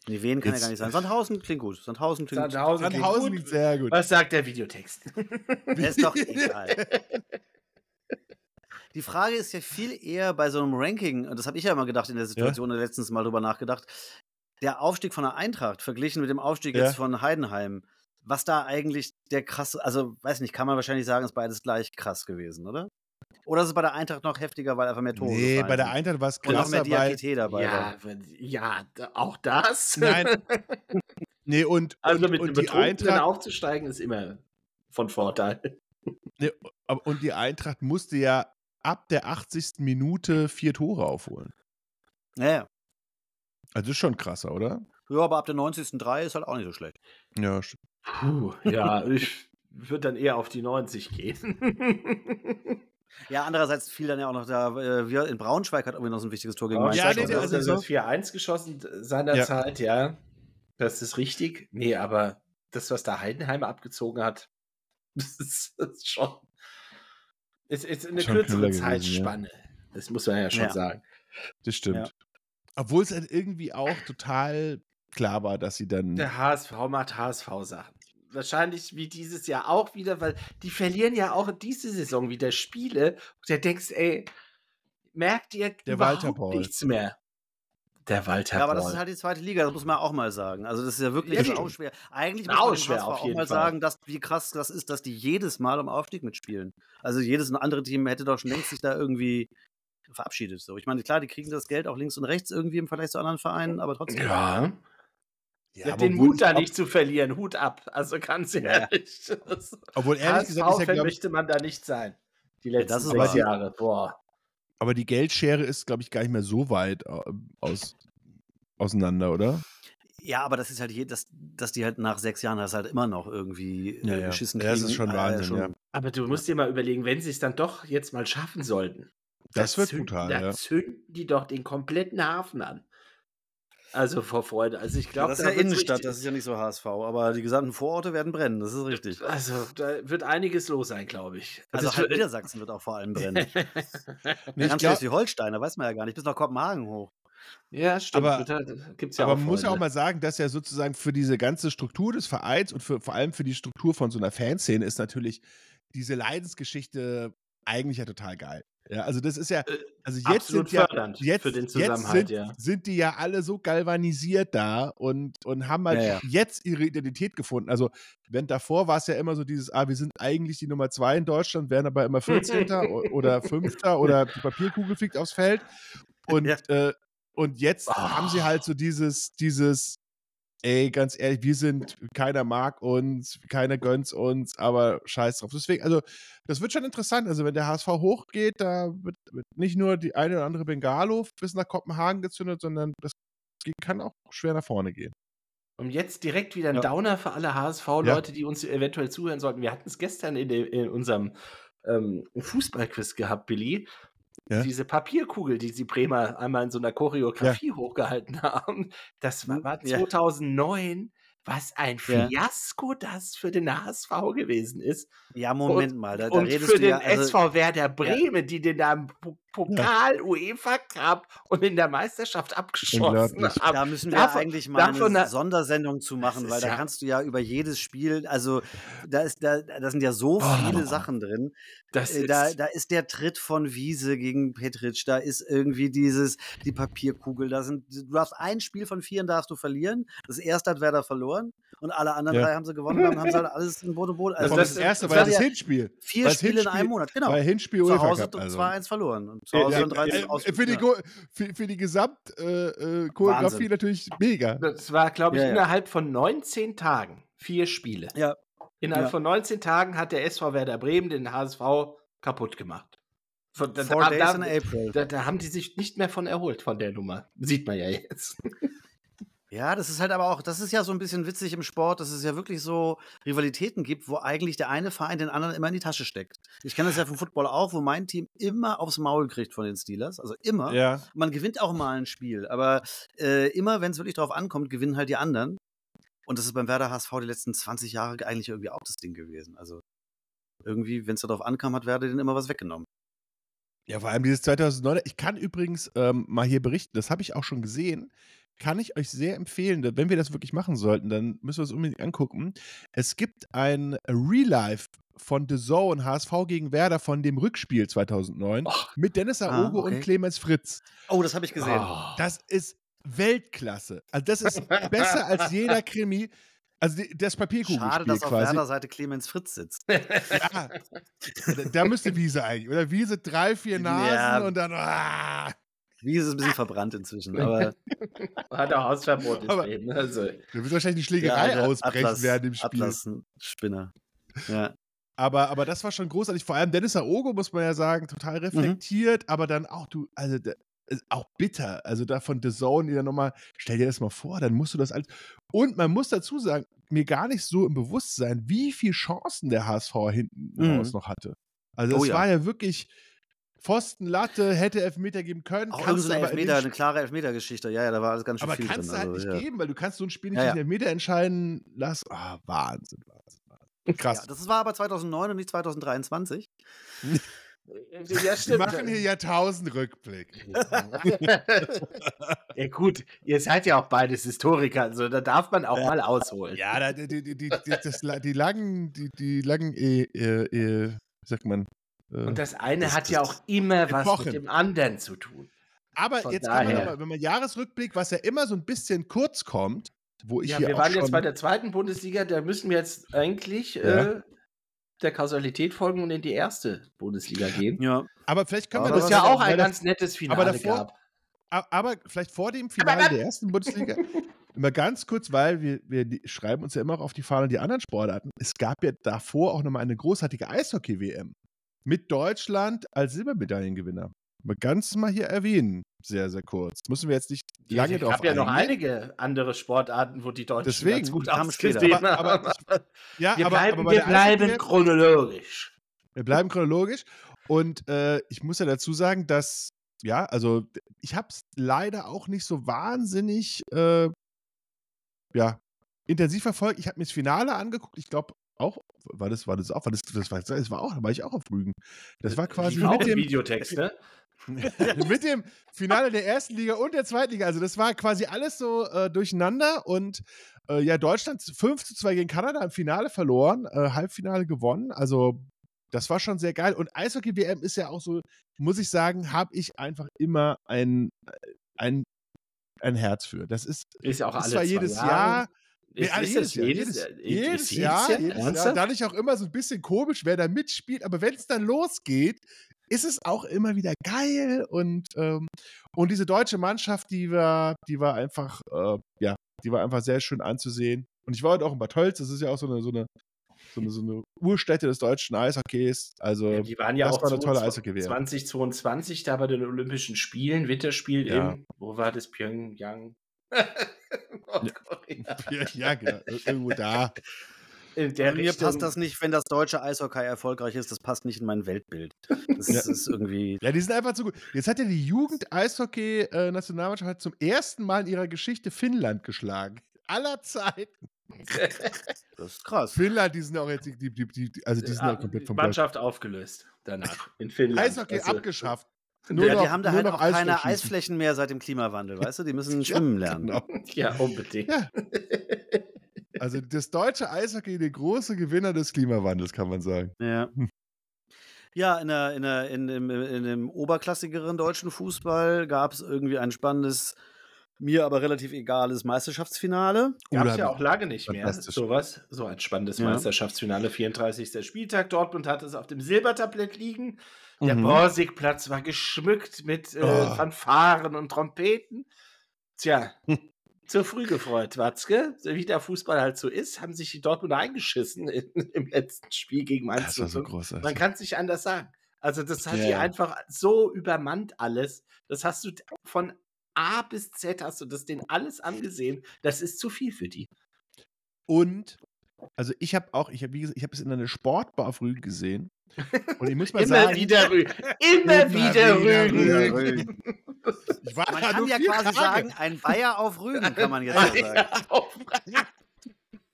Nee, wen kann ja Jetzt- gar nicht sein. Sandhausen klingt gut. Sandhausen klingt Sandhausen, klingt Sandhausen gut. liegt sehr gut. Was sagt der Videotext? gut. (laughs) Ist doch (laughs) egal. Die Frage ist ja viel eher bei so einem Ranking, und das habe ich ja immer gedacht in der Situation, letztens mal drüber nachgedacht, der Aufstieg von der Eintracht verglichen mit dem Aufstieg Ja. jetzt von Heidenheim, was da eigentlich der krasse, also weiß nicht, kann man wahrscheinlich sagen, ist beides gleich krass gewesen, oder? Oder ist es bei der Eintracht noch heftiger, weil einfach mehr Tore Nee, bei der? Eintracht war es Und noch mehr krasser, weil. Dabei ja, ja, auch das. Nein. (laughs) Nee, und, also und, mit und dem die Eintracht. aufzusteigen ist immer von Vorteil. Nee, aber- und die Eintracht musste ja ab der 80. Minute vier Tore aufholen. Ja, ja. Also ist schon krasser, oder? Ja, aber ab der 90. 3 ist halt auch nicht so schlecht. Ja, Puh, ja, (laughs) ich würde dann eher auf die 90 gehen. Ja, andererseits fiel dann ja auch noch da, äh, wir in Braunschweig hat irgendwie noch so ein wichtiges Tor gegen Mainz Ja, nee, also, so- 4-1 geschossen seinerzeit, ja. Das ist richtig. Nee, aber das, was da Heidenheim abgezogen hat, (laughs) das ist schon. Es ist eine Schon kürzere Zeitspanne. Das muss man ja schon Ja. sagen. das stimmt. Ja. Obwohl es halt irgendwie auch total klar war, dass sie dann. Der HSV macht HSV-Sachen. Wahrscheinlich wie dieses Jahr auch wieder, weil die verlieren ja auch diese Saison wieder Spiele. Und da denkst, ey, merkt ihr Der überhaupt Walter Paul. nichts mehr. Der Walter Ja, aber das ist halt die zweite Liga, das muss man auch mal sagen. Also das ist ja wirklich Ja, auch schwer. Eigentlich Auch muss man schwer, auf auch mal Fall. sagen, dass, wie krass das ist, dass die jedes Mal um Aufstieg mitspielen. Also jedes andere Team hätte doch schon längst sich da irgendwie verabschiedet. So. Ich meine, klar, die kriegen das Geld auch links und rechts irgendwie im Vergleich zu anderen Vereinen, aber trotzdem. ja. Ja, Ja, den Mut da nicht zu verlieren, Hut ab. Also ganz Ja. ehrlich. Das- Obwohl ehrlich gesagt ist ja, möchte man da nicht sein. Die Ja, letzten das ist sechs. Jahre. Boah. Aber die Geldschere ist, glaube ich, gar nicht mehr so weit äh, aus, auseinander, oder? Ja, aber das ist halt je, dass, dass die halt nach sechs Jahren das halt immer noch irgendwie äh, Ja, ja. geschissen Ja, das kriegen. ist schon Äh, Wahnsinn, schon- ja. Aber du musst dir mal überlegen, wenn sie es dann doch jetzt mal schaffen sollten. Das da wird brutal, Da ja. zünden die doch den kompletten Hafen an. Also vor Freude. Also ich Ja, glaube, das ist ja Innenstadt, das ist ja nicht so HSV, aber die gesamten Vororte werden brennen, das ist richtig. Also da wird einiges los sein, glaube ich. Also halb wird- Niedersachsen wird auch vor allem brennen. (laughs) Nee, ich Ganz glaub- Schleswig-Holstein, da weiß man ja gar nicht, bis nach Kopenhagen hoch. ja, stimmt. Aber- ja aber auch man muss ja auch mal sagen, dass ja sozusagen für diese ganze Struktur des Vereins und für, vor allem für die Struktur von so einer Fanszene ist natürlich diese Leidensgeschichte eigentlich ja total geil. Ja, also das ist ja, Äh, also jetzt absolut sind ja, jetzt, für den jetzt Zusammenhalt, sind, ja. sind die ja alle so galvanisiert da und, und haben halt Ja, ja. jetzt ihre Identität gefunden. Also, wenn davor war es ja immer so dieses, ah, wir sind eigentlich die Nummer zwei in Deutschland, werden aber immer 14. o- oder 5. (laughs) oder die Papierkugel fliegt aufs Feld. Und, äh, und jetzt Oh. haben sie halt so dieses, dieses, ey, ganz ehrlich, wir sind, keiner mag uns, keiner gönnt uns, aber scheiß drauf. Deswegen, also, das wird schon interessant. Also, wenn der HSV hochgeht, da wird, wird nicht nur die eine oder andere Bengalo bis nach Kopenhagen gezündet, sondern das kann auch schwer nach vorne gehen. Und jetzt direkt wieder ein Ja. Downer für alle HSV-Leute, die uns eventuell zuhören sollten. Wir hatten es gestern in, de, in unserem ähm, Fußballquiz gehabt, Billy. Ja. Diese Papierkugel, die die Bremer einmal in so einer Choreografie hochgehalten (laughs) haben, das war, war Ja. 2009. Was ein Ja. Fiasko das für den HSV gewesen ist. Ja, Moment mal, da, da und redest für du den ja. Also, SV Werder Bremen, die den da im Po- Pokal, UEFA Cup und in der Meisterschaft abgeschossen haben. da müssen wir davon- eigentlich mal davon eine Sondersendung zu machen, weil da ja- kannst du ja über jedes Spiel, also da ist da, da sind ja so viele Oh. Sachen drin. Das Äh, ist, Da, da ist der Tritt von Wiese gegen Petric, da ist irgendwie dieses, die Papierkugel, da sind, du darfst ein Spiel von vieren darfst du verlieren. Das erste hat Werder verloren und alle anderen Ja. drei haben sie gewonnen, dann haben sie halt alles in Boot und Boot. Also das, das- das erste war ja das ja Hinspiel. vier das Spiele in Hinspiel- einem Monat, genau. Weil Hinspiel Zu Hause also. 2-1 verloren. Und zu Hause Ja, dann 13 äh, aus. für, die, ja. Für, für die Gesamtchoreografie äh, Choreografie Wahnsinn. natürlich mega. Das war, glaube ich, Ja, ja. innerhalb von 19 Tagen vier Spiele. Ja. Innerhalb Ja. von 19 Tagen hat der SV Werder Bremen den HSV kaputt gemacht. Von, da, Four da, days da, in April. da, da haben die sich nicht mehr von erholt von der Nummer. Sieht man ja jetzt. Ja, das ist halt aber auch, das ist ja so ein bisschen witzig im Sport, dass es ja wirklich so Rivalitäten gibt, wo eigentlich der eine Verein den anderen immer in die Tasche steckt. Ich kenne das ja vom Football auch, wo mein Team immer aufs Maul kriegt von den Steelers. Also immer. Ja. Man gewinnt auch mal ein Spiel, aber äh, immer, wenn es wirklich drauf ankommt, gewinnen halt die anderen. Und das ist beim Werder HSV die letzten 20 Jahre eigentlich irgendwie auch das Ding gewesen. Also irgendwie, wenn es darauf ankam, hat Werder denen immer was weggenommen. Ja, vor allem dieses 2009. Ich kann übrigens ähm, mal hier berichten, das habe ich auch schon gesehen. Kann ich euch sehr empfehlen, wenn wir das wirklich machen sollten, dann müssen wir es unbedingt angucken. Es gibt ein Real Life von The Zone HSV gegen Werder von dem Rückspiel 2009 Och. mit Dennis Ah, Aogo okay. und Clemens Fritz. Oh, das habe ich gesehen. Oh. Das ist Weltklasse. Also das ist besser als (laughs) jeder Krimi. Also das Schade, Papierkugelspiel dass auf quasi. Werder-Seite Clemens Fritz sitzt. Ja, da- da müsste Wiese eigentlich. Oder Wiese drei, vier (laughs) Nasen Ja. und dann. Ah, Wie ist es ein bisschen verbrannt inzwischen, (laughs) aber Hat auch Hausverbot deswegen. Also, da wird wahrscheinlich die Ja, Schlägerei Alter, ausbrechen Atlas, während dem Spiel. Atlas, ein Spinner. Ja. Aber, aber das war schon großartig. Vor allem Dennis Aogo, muss man ja sagen, total Mhm. reflektiert, aber dann auch du, also ist auch bitter. Also da von The Zone, die dann nochmal, stell dir das mal vor, dann musst du das alles. Und man muss dazu sagen, mir gar nicht so im Bewusstsein, wie viele Chancen der HSV hinten Mhm. raus noch hatte. Also Oh es ja. war ja wirklich Pfosten, Latte, hätte Elfmeter geben können. Auch kannst irgendeine du aber in dem Elfmeter, eine klare Elfmetergeschichte. Ja, ja, da war alles ganz schön aber viel kannst drin. du halt also, nicht ja. geben, weil du kannst so ein Spiel nicht Ja, ja. den Elfmeter entscheiden lassen. Ah, Wahnsinn, Wahnsinn, Wahnsinn. Krass. Ja, das war aber 2009 und nicht 2023. ja, Wir machen hier Jahrtausendrückblick. (laughs) ja, gut, ihr seid ja auch beides Historiker, also da darf man auch Ja. mal ausholen. Ja, die, die, die, die, das, die langen, die, die langen, äh, äh, äh, wie sagt man? Äh, Und das eine Das- hat das- ja auch immer was Epochen. mit dem anderen zu tun. aber von jetzt kann man daher. aber, wenn man Jahresrückblick, was ja immer so ein bisschen kurz kommt, wo ich Ja, hier wir auch waren schon, jetzt bei der zweiten Bundesliga, da müssen wir jetzt eigentlich Ja. äh, der Kausalität folgen und in die erste Bundesliga gehen. Ja. aber vielleicht können Aber wir Wo das es ja auch ein das- ganz nettes Finale aber davor- gab. Aber vielleicht vor dem Finale der ersten Bundesliga, (laughs) immer ganz kurz, weil wir, wir die, schreiben uns ja immer auch auf die Fahne die anderen Sportarten. Es gab ja davor auch nochmal eine großartige Eishockey-WM mit Deutschland als Silbermedaillengewinner. Ganz mal hier erwähnen, sehr, sehr kurz. Müssen wir jetzt nicht lange drauf gab ja noch eingehen. einige andere Sportarten, wo die Deutschen Deswegen, ganz gut ausgesehen Aber- aber haben. Ja, wir aber, bleiben, aber wir bleiben chronologisch. Wir bleiben chronologisch. Und äh, ich muss ja dazu sagen, dass, ja, also ich habe es leider auch nicht so wahnsinnig, äh, ja, intensiv verfolgt. Ich habe mir das Finale angeguckt. Ich glaube auch, war das, war das auch, war das, das war, das war auch, da war ich auch auf Rügen. Das war quasi mit im dem, Videotext, ne? (laughs) mit dem Finale der ersten Liga und der zweiten Liga. Also das war quasi alles so äh, durcheinander und äh, ja, Deutschland 5 zu 2 gegen Kanada im Finale verloren, äh, Halbfinale gewonnen. Also das war schon sehr geil. Und Eishockey-WM ist ja auch so, muss ich sagen, habe ich einfach immer ein, ein, ein Herz für. Das ist, Ist ja auch das alle war zwei jedes Jahre. Jahr. Nee, Ist, alle ist das jedes, Jahr, Jahr? jedes, Ist Jahr, jedes Jahr. Dadurch auch immer so ein bisschen komisch, wer da mitspielt. Aber wenn es dann losgeht, ist es auch immer wieder geil. Und, ähm, und diese deutsche Mannschaft, die war, die war einfach, äh, ja, die war einfach sehr schön anzusehen. Und ich war heute auch in Bad Tölz, das ist ja auch so eine, so eine, so eine, so eine Urstätte des deutschen Eishockeys. Also, Ja, die waren ja das auch war eine tolle 20- Eishockey-WM. 2022 da bei den Olympischen Spielen, Winterspiel Ja. in, wo war das, Pyongyang? (laughs) Nordkorea. (laughs) ja, ja, genau, irgendwo da. In der Mir Richtung. passt das nicht, wenn das deutsche Eishockey erfolgreich ist. Das passt nicht in mein Weltbild. Das Ja. ist irgendwie. Ja, die sind einfach zu gut. Jetzt hat ja die Jugend-Eishockey-Nationalmannschaft zum ersten Mal in ihrer Geschichte Finnland geschlagen. Aller Zeiten. (laughs) Das ist krass. Finnland, die sind auch jetzt, die, die, die, also die sind ja komplett vom Mannschaft aufgelöst danach in Finnland. Eishockey Also, abgeschafft. Ja, die haben da nur halt noch auch keine. Eisflächen mehr seit dem Klimawandel, weißt du? Die müssen (laughs) schwimmen lernen. Genau. Ja, unbedingt. Ja. (laughs) Also das deutsche Eishockey, der große Gewinner des Klimawandels, kann man sagen. Ja. (laughs) Ja, in, der, in, der, in, dem, in dem oberklassigeren deutschen Fußball gab es irgendwie ein spannendes mir aber relativ egales Meisterschaftsfinale. Gab es ja auch lange nicht mehr. Sowas, so ein spannendes Ja. Meisterschaftsfinale, 34. Spieltag. Dortmund hatte es auf dem Silbertablett liegen. Der Mhm. Borsigplatz war geschmückt mit äh, Oh. Fanfaren und Trompeten. Tja, (laughs) zu früh gefreut, Watzke. Wie der Fußball halt so ist, haben sich die Dortmunder eingeschissen in, (laughs) im letzten Spiel gegen Mainz. Das war so 05. großartig. Man kann es nicht anders sagen. Also, das hat Ja, ja. einfach so übermannt alles. Das hast du von A bis Z hast du das denen alles angesehen. Das ist zu viel für die. Und, also ich habe auch, ich habe wie gesagt, ich habe es in einer Sportbar früh gesehen. Und ich muss mal Immer sagen, wieder rügen. Immer, Immer wieder, wieder rügen. rügen. ich war Man kann ja quasi Tage. sagen, ein Bayer auf Rügen, kann man jetzt so sagen.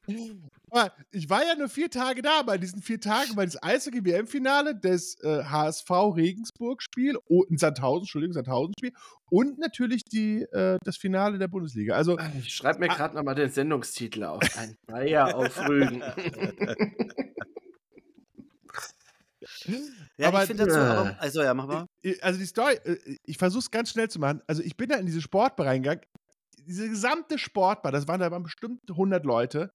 (laughs) Aber Ich war ja nur vier Tage da. Bei diesen vier Tagen war das Eishockey-WM-Finale, das äh, HSV-Regensburg-Spiel, oh, ein Sandhausen, Entschuldigung, Sandhausen-Spiel und natürlich die, äh, das Finale der Bundesliga. Also, Ich schreibe Ah. mir gerade nochmal den Sendungstitel auf. Ein Bayer auf Rügen. (laughs) Ja, Aber- ich finde dazu, Äh. aber, also ja, mach mal. äh, also die Story, äh, ich versuche es ganz schnell zu machen. Also, ich bin da in diese Sportbar reingegangen. Diese gesamte Sportbar, das waren da waren bestimmt 100 Leute.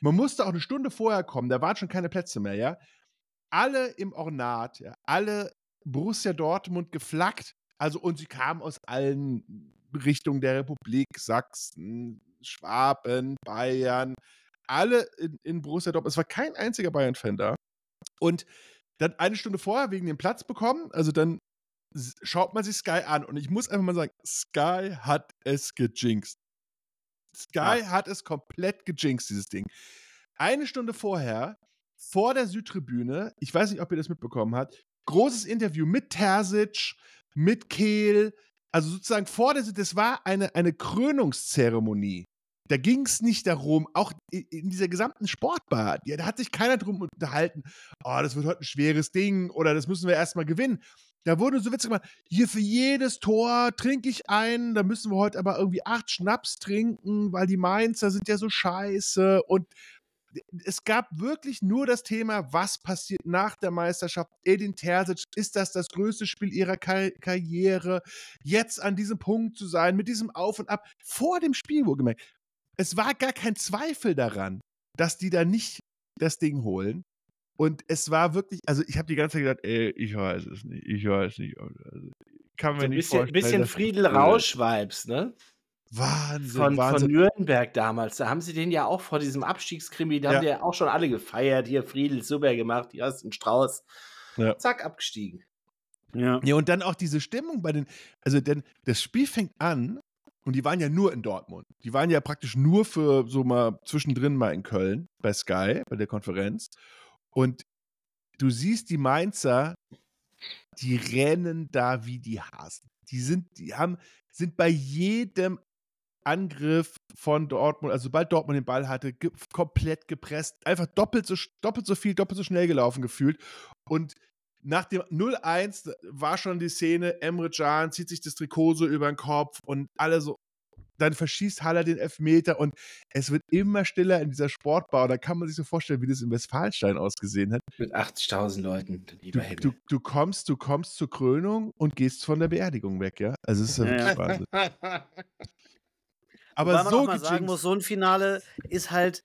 Man musste auch eine Stunde vorher kommen, da waren schon keine Plätze mehr, ja. Alle im Ornat, ja, alle Borussia Dortmund geflaggt. Also, und sie kamen aus allen Richtungen der Republik, Sachsen, Schwaben, Bayern, alle in, in Borussia Dortmund. Es war kein einziger Bayern-Fan da. Und dann eine Stunde vorher wegen dem Platz bekommen, also dann schaut man sich Sky an und ich muss einfach mal sagen, Sky hat es gejinxt. Sky hat es komplett gejinxt, dieses Ding. Eine Stunde vorher, vor der Südtribüne, ich weiß nicht, ob ihr das mitbekommen habt, großes Interview mit Terzic, mit Kehl, also sozusagen vor der, das war eine, eine Krönungszeremonie. Da ging es nicht darum, auch in dieser gesamten Sportbar, ja, da hat sich keiner drum unterhalten, oh, das wird heute ein schweres Ding oder das müssen wir erstmal gewinnen. Da wurde so witzig gemacht, hier für jedes Tor trinke ich einen, da müssen wir heute aber irgendwie acht Schnaps trinken, weil die Mainzer sind ja so scheiße und es gab wirklich nur das Thema, was passiert nach der Meisterschaft. Edin Terzic, ist das das größte Spiel ihrer Kar Karriere? Jetzt an diesem Punkt zu sein, mit diesem Auf und Ab, vor dem Spiel wohlgemerkt. Es war gar kein Zweifel daran, dass die da nicht das Ding holen. Und es war wirklich, also ich habe die ganze Zeit gedacht, ey, ich weiß es nicht, ich weiß nicht. Also, kann mir So ein nicht bisschen, vorstellen. bisschen Friedel Rausch-Vibes, ne? Wahnsinn, Von, von Wahnsinn. Nürnberg damals. Da haben sie den ja auch vor diesem Abstiegskrimi, da Ja. haben die ja auch schon alle gefeiert. Hier Friedel, super gemacht, hier hast du einen Strauß. Ja. Zack, abgestiegen. Ja. Ja, und dann auch diese Stimmung bei den, also denn das Spiel fängt an und die waren ja nur in Dortmund. Die waren ja praktisch nur für so mal zwischendrin mal in Köln bei Sky, bei der Konferenz. Und du siehst die Mainzer, die rennen da wie die Hasen. Die sind, die haben, sind bei jedem Angriff von Dortmund, also sobald Dortmund den Ball hatte, ge komplett gepresst, einfach doppelt so, doppelt so viel, doppelt so schnell gelaufen gefühlt. Und nach dem 0-1 war schon die Szene, Emre Can zieht sich das Trikot so über den Kopf und alle so, dann verschießt Haller den Elfmeter und es wird immer stiller in dieser Sportbar. Und da kann man sich so vorstellen, wie das in Westfalenstein ausgesehen hat. Mit 80.000 Leuten, lieber Du, du, du, kommst, du kommst zur Krönung und gehst von der Beerdigung weg, ja? Also es ist ja wirklich ja. Wahnsinn. (laughs) Wobei Aber man so auch mal sagen muss, so ein Finale ist halt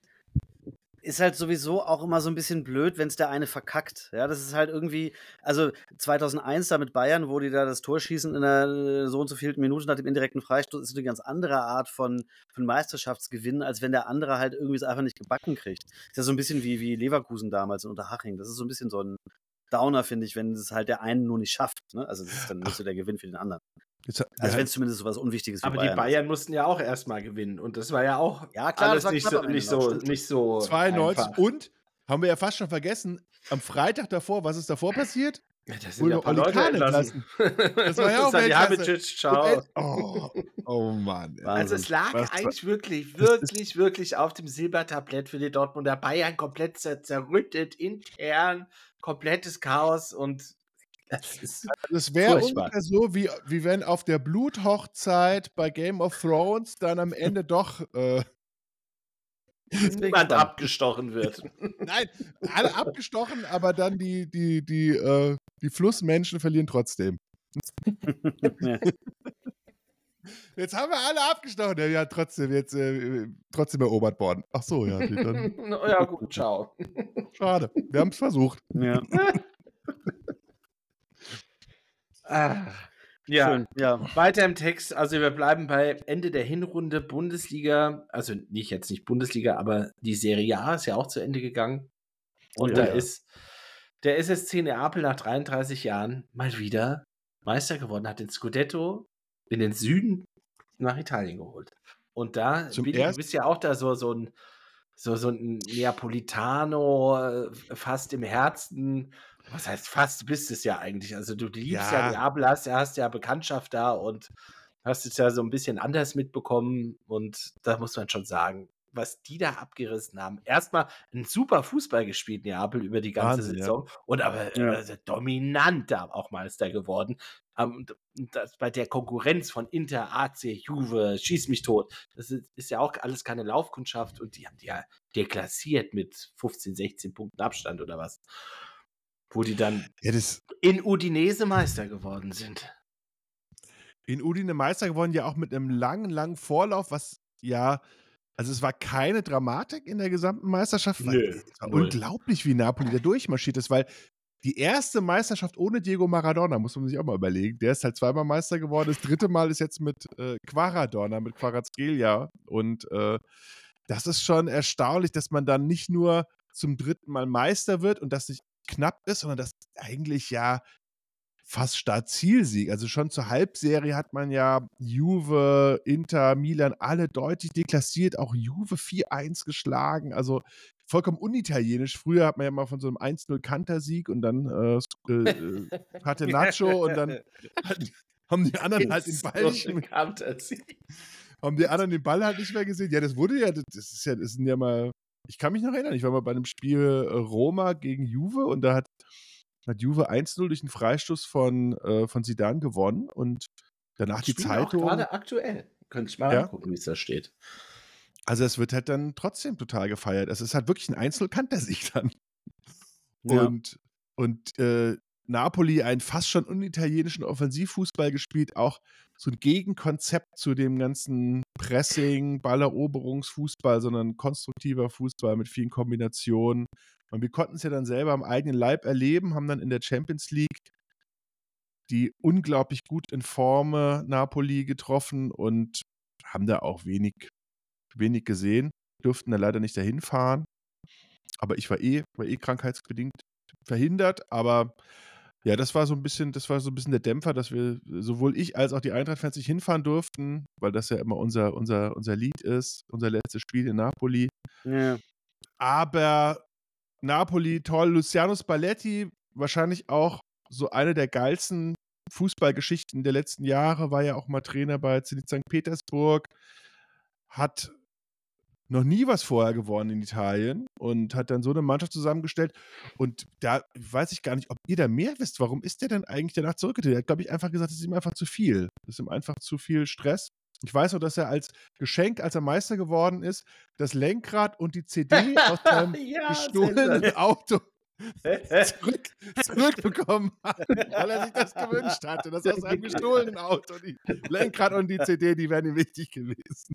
ist halt sowieso auch immer so ein bisschen blöd, wenn es der eine verkackt. Ja, das ist halt irgendwie, also 2001 da mit Bayern, wo die da das Tor schießen in der äh, so und so vielen Minuten nach dem indirekten Freistoß, ist eine ganz andere Art von, von Meisterschaftsgewinn, als wenn der andere halt irgendwie es einfach nicht gebacken kriegt. Ist ja so ein bisschen wie, wie Leverkusen damals in Unterhaching. Das ist so ein bisschen so ein Downer, finde ich, wenn es halt der einen nur nicht schafft. Ne? Also das ist dann nicht so der Gewinn für den anderen. Jetzt, Also wenn es zumindest so was Unwichtiges wie Aber Bayern die Bayern mussten ja auch erstmal gewinnen. Und das war ja auch Ja, klar, alles das war nicht so, nicht, so, nicht so 92 einfach. und haben wir ja fast schon vergessen, am Freitag davor, was ist davor passiert? Ja, da sind ja ein paar Leute entlassen. Das war ja (laughs) auch Salihamidzic, Weltklasse. ciao. Oh, oh Mann. ey. Also es lag Was- eigentlich wirklich, das ist- wirklich, wirklich auf dem Silbertablett für die Dortmunder Bayern komplett zer zerrüttet, intern, komplettes Chaos und das ist Das wäre ungefähr so, wie, wie wenn auf der Bluthochzeit bei Game of Thrones dann am Ende doch. Äh, (laughs) niemand abgestochen wird. (laughs) nein, alle abgestochen, aber dann die, die, die, äh, die Flussmenschen verlieren trotzdem. (laughs) Jetzt haben wir alle abgestochen. Ja, trotzdem jetzt äh, trotzdem erobert worden. Ach so, ja. Ja, gut, ciao. Schade. Wir haben es versucht. Ja. Ah. Ja, Schön. Ja. weiter im Text. Also wir bleiben bei Ende der Hinrunde Bundesliga. Also nicht jetzt nicht Bundesliga, aber die Serie A ist ja auch zu Ende gegangen. Und Oh da ja. ist der SSC Neapel nach 33 Jahren mal wieder Meister geworden, hat den Scudetto in den Süden nach Italien geholt. Und da, Zum Billy, du bist ja auch da so, so ein so, so ein Neapolitano, äh, fast im Herzen. Was heißt fast, du bist es ja eigentlich. Also du liebst ja, Ja. Neapel, hast, hast ja Bekanntschaft da und hast es ja so ein bisschen anders mitbekommen. Und da muss man schon sagen, was die da abgerissen haben. Erstmal ein super Fußball gespielt, Neapel, über die ganze Wahnsinn, ja. Saison. Und aber Ja. äh, dominant da auch Meister geworden. Ähm, und- und das bei der Konkurrenz von Inter, AC, Juve, schieß mich tot. Das ist, ist ja auch alles keine Laufkundschaft und die haben die ja deklassiert mit 15, 16 Punkten Abstand oder was. Wo die dann Ja, in Udinese Meister geworden sind. in Udine Meister geworden, ja auch mit einem langen, langen Vorlauf, was ja, also es war keine Dramatik in der gesamten Meisterschaft. Nö, unglaublich, wie Napoli da durchmarschiert ist, weil die erste Meisterschaft ohne Diego Maradona, muss man sich auch mal überlegen. Der ist halt zweimal Meister geworden. Das dritte Mal ist jetzt mit äh, Quaradonna, mit Quarazgelia. Und äh, das ist schon erstaunlich, dass man dann nicht nur zum dritten Mal Meister wird und das nicht knapp ist, sondern dass eigentlich ja fast Start-Zielsieg. Also schon zur Halbserie hat man ja Juve, Inter, Milan alle deutlich deklassiert, auch Juve 4-1 geschlagen. Also vollkommen unitalienisch. Früher hat man ja mal von so einem 1-0 Kantersieg und dann äh, äh, (laughs) hatte Nacho und dann haben die anderen halt den Ball nicht mehr, haben die anderen den Ball halt nicht mehr gesehen. Ja, das wurde ja, das ist ja, das sind ja mal, ich kann mich noch erinnern, ich war mal bei einem Spiel äh, Roma gegen Juve und da hat, hat Juve 1-0 durch einen Freistoß von, äh, von Sidan gewonnen und danach die Spielen auch Zeitung. Gerade aktuell. Könnte ich mal Ja. angucken, wie es da steht. Also es wird halt dann trotzdem total gefeiert. Es ist halt wirklich ein Einzelkanter-Sieg (laughs) dann. Ja. Und, und äh, Napoli einen fast schon unitalienischen Offensivfußball gespielt, auch so ein Gegenkonzept zu dem ganzen Pressing, Balleroberungsfußball, sondern konstruktiver Fußball mit vielen Kombinationen. Und wir konnten es ja dann selber am eigenen Leib erleben, haben dann in der Champions League die unglaublich gut in Forme Napoli getroffen und haben da auch wenig, wenig gesehen, durften da leider nicht dahin fahren. Aber ich war eh, war eh krankheitsbedingt verhindert, aber ja, das war so ein bisschen, das war so ein bisschen der Dämpfer, dass wir sowohl ich als auch die Eintracht-Fans nicht hinfahren durften, weil das ja immer unser, unser, unser Lied ist, unser letztes Spiel in Napoli. Ja. Aber Napoli, toll. Luciano Spalletti, wahrscheinlich auch so eine der geilsten Fußballgeschichten der letzten Jahre, war ja auch mal Trainer bei Zenit St. Petersburg, hat noch nie was vorher gewonnen in Italien und hat dann so eine Mannschaft zusammengestellt. Und da weiß ich gar nicht, ob ihr da mehr wisst. Warum ist der denn eigentlich danach zurückgetreten? Er hat, glaube ich, einfach gesagt, es ist ihm einfach zu viel. Es ist ihm einfach zu viel Stress. Ich weiß nur, dass er als Geschenk, als er Meister geworden ist, das Lenkrad und die CD (laughs) aus seinem ja, gestohlenen Auto zurück, zurückbekommen hat, weil er sich das gewünscht hatte. Das aus einem gestohlenen Auto. Die Lenkrad und die CD, die wären ihm wichtig gewesen.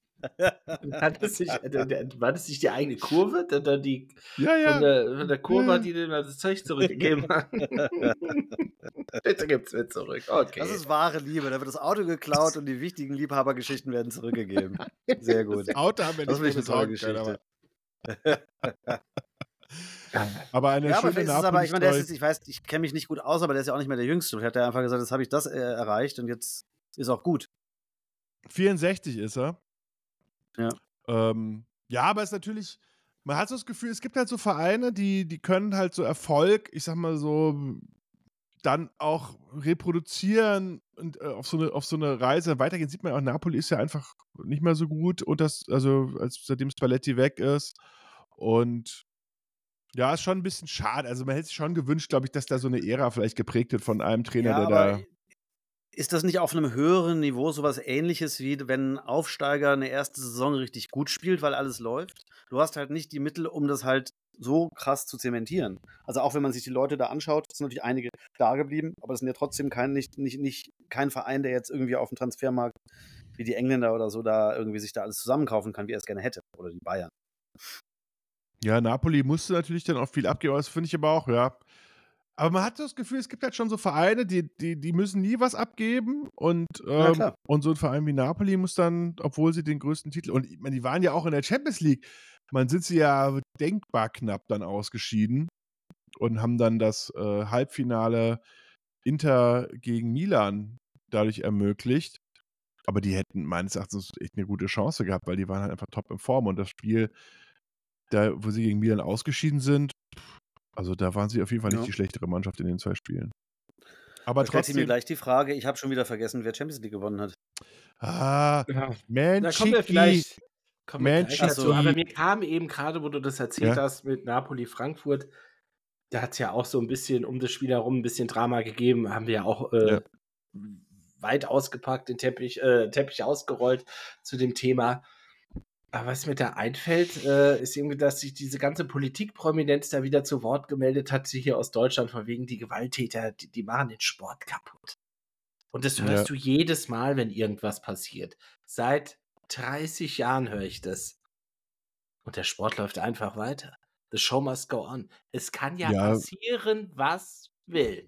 Hat das nicht, äh, war das nicht die eigene Kurve? Der, die, Ja, von, ja. der, von der Kurve, Ja. die dem das Zeug zurückgegeben hat. (laughs) Bitte gibt's mir zurück. Okay. Das ist wahre Liebe. Da wird das Auto geklaut und die wichtigen Liebhabergeschichten werden zurückgegeben. Sehr gut. Das Auto haben wir Das nicht finde ich eine tolle können, (laughs) aber, (laughs) aber eine Ja, aber schöne es aber, ich meine, ist ich weiß, ich kenne mich nicht gut aus, aber der ist ja auch nicht mehr der Jüngste. Vielleicht hat er einfach gesagt, jetzt habe ich das äh, erreicht und jetzt ist auch gut. 64 ist er. Ja. Ähm, ja, aber es ist natürlich, man hat so das Gefühl, es gibt halt so Vereine, die, die können halt so Erfolg, ich sag mal so, dann auch reproduzieren und äh, auf, so eine, auf so eine Reise weitergehen. Sieht man ja auch, Napoli ist ja einfach nicht mehr so gut und das, also als seitdem Spalletti weg ist. Und ja, ist schon ein bisschen schade. Also man hätte sich schon gewünscht, glaube ich, dass da so eine Ära vielleicht geprägt wird von einem Trainer, Ja, der aber da. ist das nicht auf einem höheren Niveau sowas ähnliches, wie wenn ein Aufsteiger eine erste Saison richtig gut spielt, weil alles läuft? Du hast halt nicht die Mittel, um das halt so krass zu zementieren. Also auch wenn man sich die Leute da anschaut, sind natürlich einige da geblieben, aber das sind ja trotzdem kein, nicht, nicht, nicht, kein Verein, der jetzt irgendwie auf dem Transfermarkt wie die Engländer oder so da irgendwie sich da alles zusammenkaufen kann, wie er es gerne hätte. Oder die Bayern. Ja, Napoli musste natürlich dann auch viel abgeben, aber das finde ich aber auch, ja. Aber man hat das Gefühl, es gibt halt schon so Vereine, die, die, die müssen nie was abgeben. Und, ähm, und so ein Verein wie Napoli muss dann, obwohl sie den größten Titel. Und ich meine, die waren ja auch in der Champions League. Man sind sie ja denkbar knapp dann ausgeschieden und haben dann das äh, Halbfinale Inter gegen Milan dadurch ermöglicht. Aber die hätten meines Erachtens echt eine gute Chance gehabt, weil die waren halt einfach top in Form. Und das Spiel, da, wo sie gegen Milan ausgeschieden sind, also da waren sie auf jeden Fall nicht Ja. die schlechtere Mannschaft in den zwei Spielen. Aber Da stellt sich mir trotzdem. gleich die Frage, ich habe schon wieder vergessen, wer Champions League gewonnen hat. Ah, Ja. man, Da kommen wir vielleicht kommen wir gleich Manchester- dazu. Aber mir kam eben gerade, wo du das erzählt Ja. hast mit Napoli-Frankfurt, da hat es ja auch so ein bisschen um das Spiel herum ein bisschen Drama gegeben. Haben wir ja auch äh, Ja. weit ausgepackt, den Teppich, äh, Teppich ausgerollt zu dem Thema. Aber was mir da einfällt, äh, ist irgendwie, dass sich diese ganze Politikprominenz da wieder zu Wort gemeldet hat, sie hier aus Deutschland, von wegen die Gewalttäter, die, die machen den Sport kaputt. Und das hörst Ja. du jedes Mal, wenn irgendwas passiert. Seit 30 Jahren höre ich das. Und der Sport läuft einfach weiter. The show must go on. Es kann ja, Ja. passieren, was will.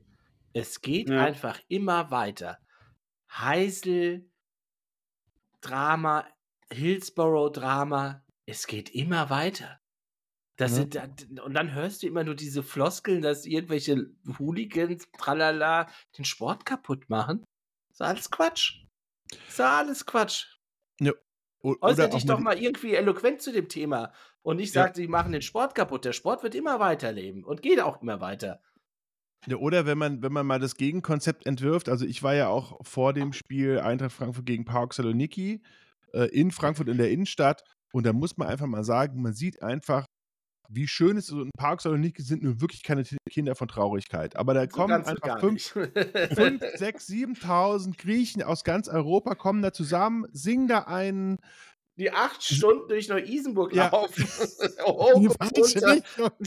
Es geht Ja. einfach immer weiter. Heisel, Drama, Hillsborough-Drama, es geht immer weiter. Das Ja. sind, und dann hörst du immer nur diese Floskeln, dass irgendwelche Hooligans, tralala, den Sport kaputt machen. ist alles Quatsch. ist alles Quatsch. O- Äußere auch dich doch mal irgendwie eloquent zu dem Thema und nicht Ja. sagt, die machen den Sport kaputt. Der Sport wird immer weiterleben und geht auch immer weiter. Ja, oder wenn man, wenn man mal das Gegenkonzept entwirft, also ich war ja auch vor dem Spiel Eintracht Frankfurt gegen PAOK Saloniki äh, in Frankfurt in der Innenstadt und da muss man einfach mal sagen, man sieht einfach, wie schön es ist. Und PAOK Saloniki sind nun wirklich keine Kinder von Traurigkeit, aber da So kommen einfach fünf, nicht. 5, 6, 7.000 Griechen aus ganz Europa kommen da zusammen, singen da einen Die acht Stunden durch Neu-Isenburg Ja. laufen. (laughs) (laughs) Richtung.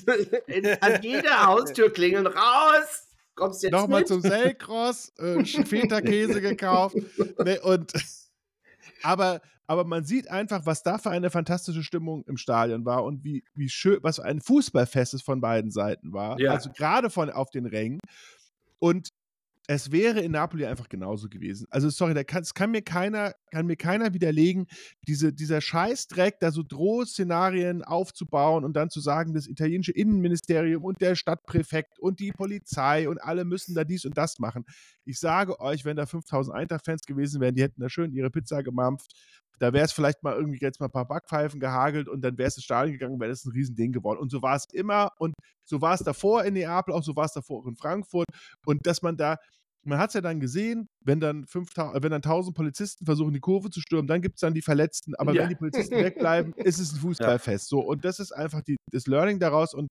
(laughs) In, an jeder Haustür klingeln. Raus! Kommst jetzt Nochmal mit? zum Selkross, äh, Feta-Käse gekauft. Ne, und, aber, aber man sieht einfach, was da für eine fantastische Stimmung im Stadion war und wie, wie schön, was für ein Fußballfest es von beiden Seiten war. Ja. Also gerade von auf den Rängen. Und es wäre in Napoli einfach genauso gewesen. Also sorry, da kann, kann mir keiner, kann mir keiner widerlegen, diese, dieser Scheißdreck, da so Drohszenarien aufzubauen und dann zu sagen, das italienische Innenministerium und der Stadtpräfekt und die Polizei und alle müssen da dies und das machen. Ich sage euch, wenn da 5000 Eintracht-Fans gewesen wären, die hätten da schön ihre Pizza gemampft. Da wäre es vielleicht mal irgendwie jetzt mal ein paar Backpfeifen gehagelt und dann wäre es ins Stadion gegangen, wäre das ein Riesending geworden. Und so war es immer und so war es davor in Neapel, auch so war es davor auch in Frankfurt. Und dass man da, man hat es ja dann gesehen, wenn dann, 5000, wenn dann 1000 Polizisten versuchen, die Kurve zu stürmen, dann gibt es dann die Verletzten. Aber Ja. wenn die Polizisten wegbleiben, (laughs) ist es ein Fußballfest. So, und das ist einfach die, das Learning daraus. Und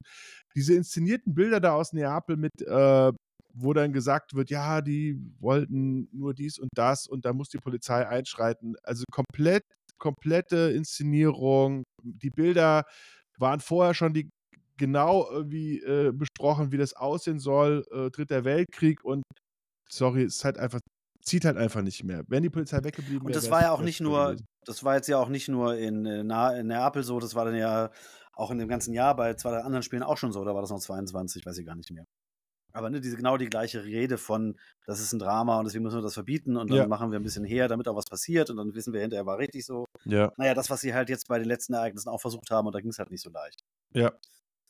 diese inszenierten Bilder da aus Neapel mit, äh, wo dann gesagt wird, ja, die wollten nur dies und das und da muss die Polizei einschreiten. Also komplett, komplette Inszenierung. Die Bilder waren vorher schon die genau irgendwie äh, besprochen, wie das aussehen soll, äh, Dritter Weltkrieg und sorry, es ist halt einfach, zieht halt einfach nicht mehr. Wenn die Polizei weggeblieben Und wäre. das war ja auch nicht nur, das war jetzt ja auch nicht nur in, äh, in Neapel so, das war dann ja auch in dem ganzen Jahr bei zwei anderen Spielen auch schon so, oder war das noch 22, weiß ich gar nicht mehr. Aber ne, diese, genau die gleiche Rede von, das ist ein Drama und deswegen müssen wir das verbieten und dann Ja. machen wir ein bisschen her, damit auch was passiert und dann wissen wir hinterher war richtig so. Ja, Naja, das, was sie halt jetzt bei den letzten Ereignissen auch versucht haben und da ging es halt nicht so leicht. ja.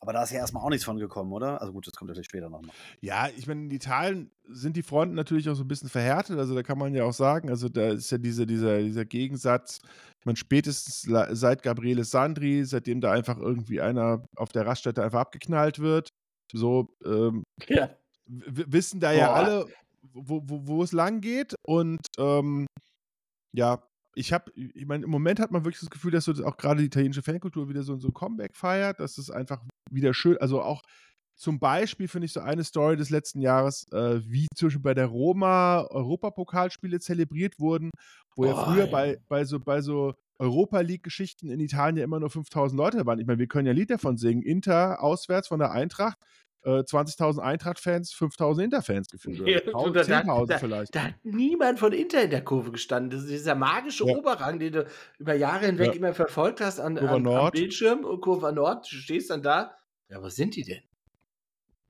Aber da ist ja erstmal auch nichts von gekommen, oder? Also gut, das kommt natürlich später nochmal. Ja, ich meine, in Italien sind die Fronten natürlich auch so ein bisschen verhärtet. Also da kann man ja auch sagen, also da ist ja diese, dieser, dieser Gegensatz, man spätestens la- seit Gabriele Sandri, seitdem da einfach irgendwie einer auf der Raststätte einfach abgeknallt wird, so ähm, Ja. wissen da ja Boah. alle, wo, wo, wo es lang geht. Und ähm, ja, ich habe, ich meine, im Moment hat man wirklich das Gefühl, dass so auch gerade die italienische Fankultur wieder so, so ein Comeback feiert, dass es einfach wieder schön, also auch zum Beispiel finde ich so eine Story des letzten Jahres, äh, wie zum Beispiel bei der Roma Europapokalspiele zelebriert wurden, wo ja Oh, früher ja. bei, bei so, bei so Europa League-Geschichten in Italien ja immer nur 5000 Leute waren. Ich meine, wir können ja ein Lied davon singen. Inter auswärts von der Eintracht, äh, 20.000 Eintracht-Fans, 5.000 Inter-Fans gefühlt. Ja, Oder du, da- 10.000 da- vielleicht. Da hat niemand von Inter in der Kurve gestanden. Das ist dieser magische Ja. Oberrang, den du über Jahre hinweg Ja. immer verfolgt hast an, Kurve an, am. Bildschirm. Und Kurve Nord, du stehst dann da. Ja, wo sind die denn?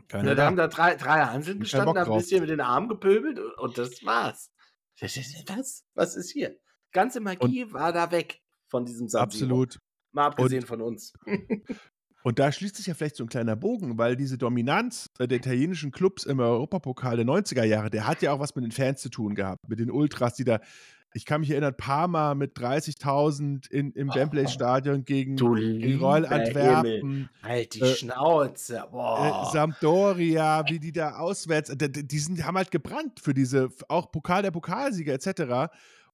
Keiner Ja, da da. haben da drei, drei Hanseln gestanden, haben ein bisschen mit den Armen gepöbelt und, und das war's. Was? Was ist hier? Ganze Magie war da weg von diesem Siro. Absolut. Mal abgesehen von uns. (laughs) Und da schließt sich ja vielleicht so ein kleiner Bogen, weil diese Dominanz äh, der italienischen Clubs im Europapokal der 90er Jahre, der hat ja auch was mit den Fans zu tun gehabt, mit den Ultras, die da, ich kann mich erinnern, Parma mit 30.000 in, im Wembley-Stadion gegen, gegen Royal Antwerpen, Halt die Äh, Schnauze. äh, Boah. Sampdoria, wie die da auswärts, die, die sind, haben halt gebrannt für diese, auch Pokal der Pokalsieger etc.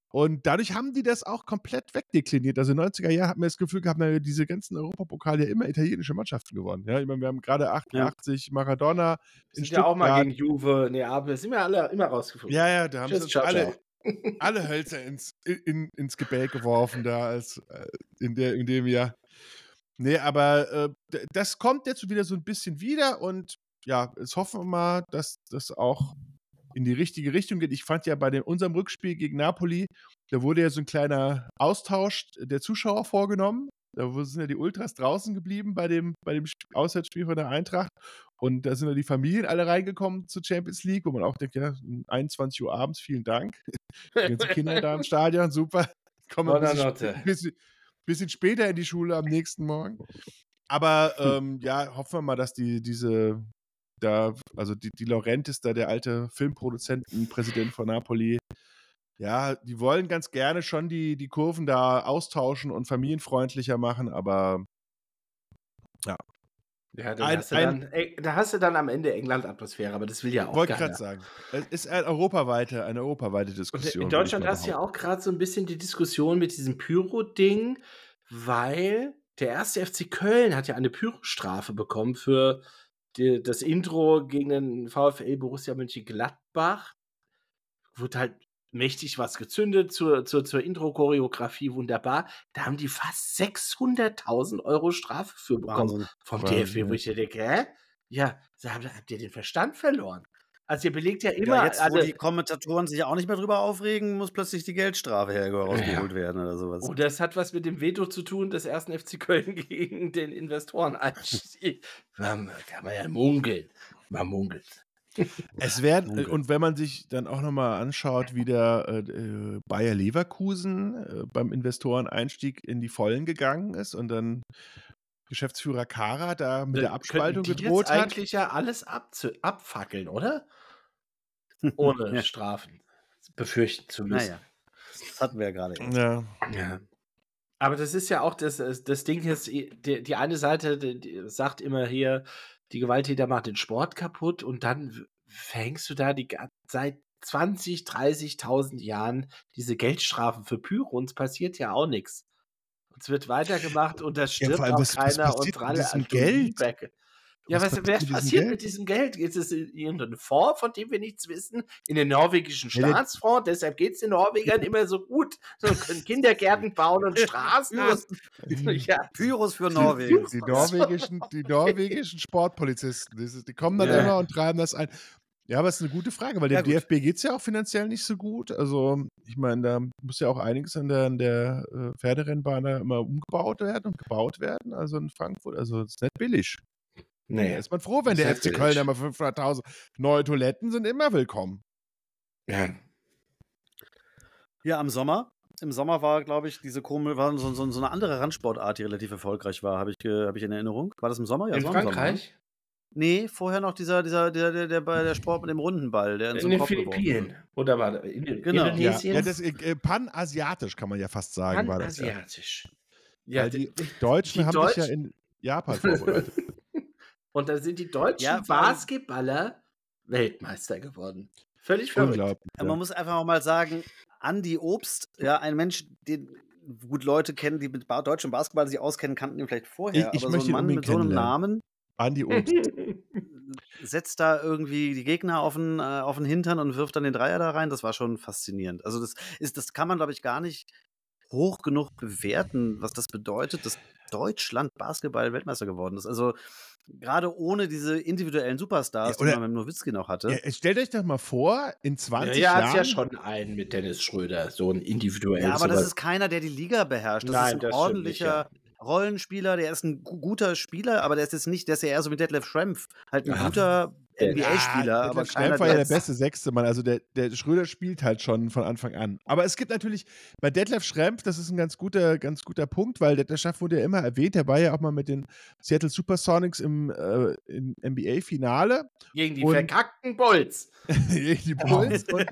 Und dadurch haben die das auch komplett wegdekliniert. Also in den 90er Jahren hat man das Gefühl gehabt, na, diese ganzen Europapokale ja immer italienische Mannschaften gewonnen. Ja, ich meine, wir haben gerade 88 Maradona in sind ja auch mal gegen Juve, Neapel, sind wir alle immer rausgeflogen. Ja, ja, da haben Tschüss, sie alle, (laughs) alle Hölzer ins, in, ins Gebälk geworfen da als, äh, in, der, in dem Jahr. Nee, aber äh, das kommt jetzt wieder so ein bisschen wieder und ja, jetzt hoffen wir mal, dass das auch in die richtige Richtung geht. Ich fand ja bei dem, unserem Rückspiel gegen Napoli, da wurde ja so ein kleiner Austausch der Zuschauer vorgenommen. Da sind ja die Ultras draußen geblieben bei dem, bei dem Sp- Auswärtsspiel von der Eintracht. Und da sind ja die Familien alle reingekommen zur Champions League, wo man auch denkt, ja, um 21 Uhr abends, vielen Dank. (laughs) Die ganzen Kinder da im Stadion, super. (laughs) Kommen wir ein bisschen, bisschen, bisschen später in die Schule am nächsten Morgen. Aber (laughs) ähm, ja, hoffen wir mal, dass die diese da, also die, die Laurentis da, der alte Filmproduzentenpräsident von Napoli, ja, die wollen ganz gerne schon die, die Kurven da austauschen und familienfreundlicher machen, aber Ja, dann Ein- hast dann, ey, da hast du dann am Ende England-Atmosphäre, aber das will ja auch wollte gerade sagen, es ist ein europaweite, eine europaweite Und Diskussion. in würde ich Deutschland hast du ja auch gerade so ein bisschen die Diskussion mit diesem Pyro-Ding, weil der erste FC Köln hat ja eine Pyrostrafe bekommen für die, das Intro gegen den VfL Borussia Mönchengladbach. Wurde halt mächtig was gezündet zur, zur, zur Intro-Choreografie, wunderbar. Da haben die fast 600.000 Euro Strafe für bekommen Wahnsinn. vom Wahnsinn, DFB, wo ich dir denke, hä? Ja, habt ihr den Verstand verloren? Also ihr belegt ja immer, Ja, jetzt, wo also, die Kommentatoren sich auch nicht mehr drüber aufregen, muss plötzlich die Geldstrafe herausgeholt werden oder sowas. oh, das hat was mit dem Veto zu tun des ersten FC Köln (laughs) gegen den Investoreneinstieg. Man, kann man ja munkeln. Man munkelt. Es werden, Dunkel. und wenn man sich dann auch nochmal anschaut, wie der äh, äh, Bayer Leverkusen äh, beim Investoreneinstieg in die Vollen gegangen ist und dann Geschäftsführer Kara da mit der Abspaltung die gedroht jetzt hat. eigentlich ja alles abzu abfackeln, oder? Ohne (laughs) Ja. Strafen befürchten zu müssen. Naja, das hatten wir ja gerade. Ja, Ja. Aber das ist ja auch das, das Ding ist, die, die eine Seite die, die sagt immer hier, die Gewalttäter machen den Sport kaputt und dann fängst du da die seit 20, 30.000 Jahren diese Geldstrafen für Pyro und es passiert ja auch nichts. Und es wird weitergemacht und das Ja, stirbt vor allem, auch was- was keiner passiert und an Geld? Ja, Was was, passiert was mit diesem passiert Geld? mit diesem Geld? Ist es irgendein Fonds, von dem wir nichts wissen? In den norwegischen Ja, Staatsfonds? Deshalb geht es den Norwegern immer so gut. So können Kindergärten bauen und Straßen. Pyros, (laughs) ja. Pyros für Norwegen. die norwegischen, die (laughs) norwegischen Sportpolizisten, die kommen dann Ja. immer und treiben das ein. Ja, aber es ist eine gute Frage, weil dem Ja, gut. DFB geht es ja auch finanziell nicht so gut. Also, ich meine, da muss ja auch einiges an der, an der äh, Pferderennbahn da immer umgebaut werden und gebaut werden. Also in Frankfurt, also es ist nicht billig. Da Nee. ist man froh, wenn der FC. Köln einmal 500.000 neue Toiletten sind immer willkommen. Ja. Ja, am Sommer. Im Sommer war, glaube ich, diese komische, war so, so, so eine andere Randsportart, die relativ erfolgreich war, habe ich, ge- hab ich in Erinnerung. War das im Sommer? Ja, In Sommer, ne? Frankreich? Nee, vorher noch dieser, dieser, der, der, der, bei der Sport mit dem runden Ball, der in, so In den Kopf Philippinen. Oder war das in Genau. Ja, Indonesien? ja das, äh, äh, panasiatisch kann man ja fast sagen, war das ja. Panasiatisch. Ja, Weil die die, Deutschen die haben sich ja in Japan vorbereitet. (laughs) und da sind die deutschen Ja, Basketballer Weltmeister geworden. Völlig verrückt. Ja, man muss einfach auch mal sagen, Andi Obst, ja, ein Mensch, den gut Leute kennen, die mit ba deutschem Basketball sich auskennen, kannten ihn vielleicht vorher. Ich- ich aber so möchte ein Mann mit so einem. Namen Andi Obst. (laughs) setzt da irgendwie die Gegner auf den, äh, auf den Hintern und wirft dann den Dreier da rein. Das war schon faszinierend. Also das ist, das kann man, glaube ich, gar nicht hoch genug bewerten, was das bedeutet. Das Deutschland Basketball-Weltmeister geworden ist. Also gerade ohne diese individuellen Superstars, Ja, oder- die man mit Nowitzki noch hatte. Ja, stellt euch doch mal vor, in Ja, 20 ja, Jahren. ja schon einen mit Dennis Schröder, so ein individuell. Ja, aber das ist keiner, der die Liga beherrscht. Das Nein, ist ein das ordentlicher Rollenspieler, der ist ein gu- guter Spieler, aber der ist jetzt nicht, der ist ja eher so wie Detlef Schrempf, halt ein Ja. guter NBA-Spieler, Ja, aber Detlef keiner, Schrempf war ja der beste sechste Mann. Also der, der Schröder spielt halt schon von Anfang an. Aber es gibt natürlich bei Detlef Schrempf, das ist ein ganz guter, ganz guter Punkt, weil Detlef Schrempf wurde ja immer erwähnt. Der war ja auch mal mit den Seattle Supersonics im, äh, im NBA-Finale. Gegen die Und- verkackten Bulls. (laughs) die Bulls und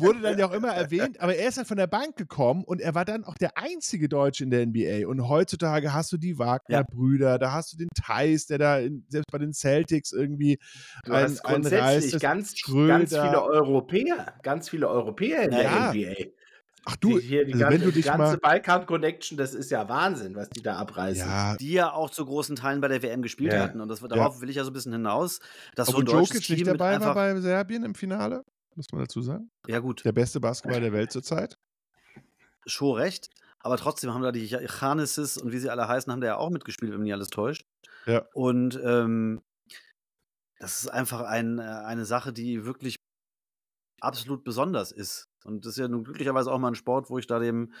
wurde dann ja auch immer erwähnt, aber er ist halt von der Bank gekommen und er war dann auch der einzige Deutsche in der NBA. Und heutzutage hast du die Wagner-Brüder, da hast du den Thais, der da in, selbst bei den Celtics irgendwie Du ein, ein grundsätzlich Reis, ganz, Schröder. ganz viele Europäer, ganz viele Europäer in Ja. der NBA. Ach du, die, hier, die also ganze, wenn du dich die ganze mal. Balkan-Connection, das ist ja Wahnsinn, was die da abreißen. Ja, die ja auch zu großen Teilen bei der WM gespielt Ja. hatten. Und das, darauf will ich ja so ein bisschen hinaus, dass so obwohl ein deutsches Jokic Team nicht mit dabei war bei Serbien im Finale, muss man dazu sagen. ja gut, Der beste Basketball der Welt zurzeit. schon recht. Aber trotzdem haben da die Chanesis und wie sie alle heißen, haben da ja auch mitgespielt, wenn mich nicht alles täuscht. Ja. Und ähm, das ist einfach ein, äh, eine Sache, die wirklich absolut besonders ist. Und das ist ja nun glücklicherweise auch mal ein Sport, wo ich da dem,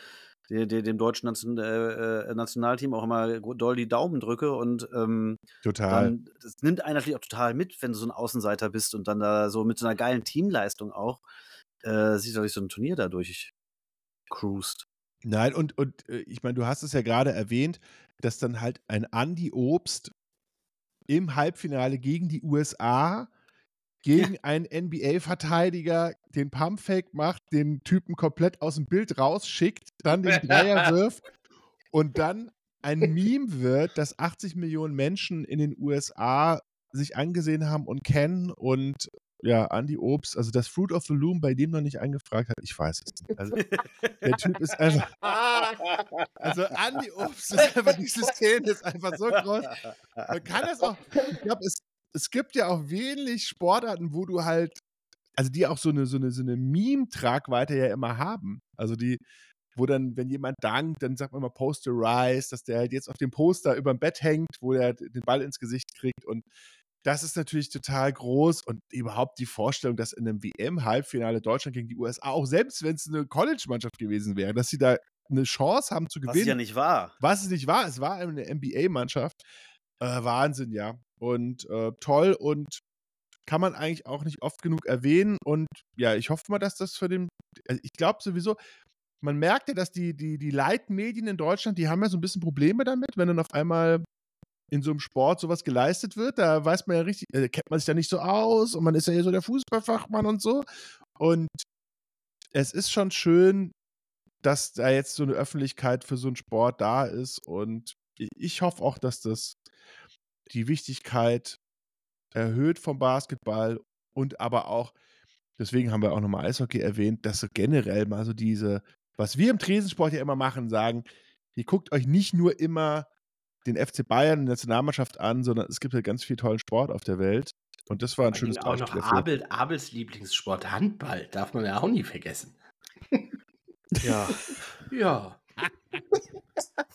dem, dem deutschen Nation, äh, äh, Nationalteam auch immer doll die Daumen drücke. Und ähm, Total. dann, das nimmt einen natürlich auch total mit, wenn du so ein Außenseiter bist und dann da so mit so einer geilen Teamleistung auch äh, sich durch so ein Turnier dadurch cruist. Nein, und, und äh, ich meine, du hast es ja gerade erwähnt, dass dann halt ein Andy Obst im Halbfinale gegen die USA gegen einen NBA-Verteidiger den Pumpfake macht, den Typen komplett aus dem Bild rausschickt, dann den (laughs) Dreier wirft und dann ein Meme wird, das 80 Millionen Menschen in den USA sich angesehen haben und kennen und ja, Andy Obst, also das Fruit of the Loom bei dem noch nicht angefragt hat, ich weiß es nicht. Also, der Typ ist einfach, (laughs) also Andy Obst ist einfach, diese Szene ist einfach so groß. Man kann das auch, ich glaube, es, es gibt ja auch wenig Sportarten, wo du halt, also die auch so eine, so eine, so eine Meme-Tragweite ja immer haben. Also die, wo dann, wenn jemand dankt, dann sagt man immer Posterize, dass der halt jetzt auf dem Poster über dem Bett hängt, wo der den Ball ins Gesicht kriegt und das ist natürlich total groß und überhaupt die Vorstellung, dass in einem WM-Halbfinale Deutschland gegen die USA, auch selbst wenn es eine College-Mannschaft gewesen wäre, dass sie da eine Chance haben zu Was gewinnen. ja nicht war. Was es nicht war, es war eine NBA-Mannschaft. Äh, Wahnsinn, ja. Und äh, toll und kann man eigentlich auch nicht oft genug erwähnen. Und ja, ich hoffe mal, dass das für den. Also ich glaube sowieso, man merkt ja, dass die, die, die Leitmedien in Deutschland, die haben ja so ein bisschen Probleme damit, wenn dann auf einmal in so einem Sport sowas geleistet wird. Da weiß man ja richtig, äh, kennt man sich da nicht so aus und man ist ja hier so der Fußballfachmann und so. Und es ist schon schön, dass da jetzt so eine Öffentlichkeit für so einen Sport da ist. Und ich hoffe auch, dass das die Wichtigkeit erhöht vom Basketball und aber auch, deswegen haben wir auch nochmal Eishockey erwähnt, dass so generell mal so diese, was wir im Tresensport ja immer machen, sagen, ihr guckt euch nicht nur immer den FC Bayern, die Nationalmannschaft an, sondern es gibt ja ganz viel tollen Sport auf der Welt. Und das war ein schönes allem auch noch Beispiel. Abel, Abels Lieblingssport, Handball, darf man ja auch nie vergessen. Ja. Ja. (laughs)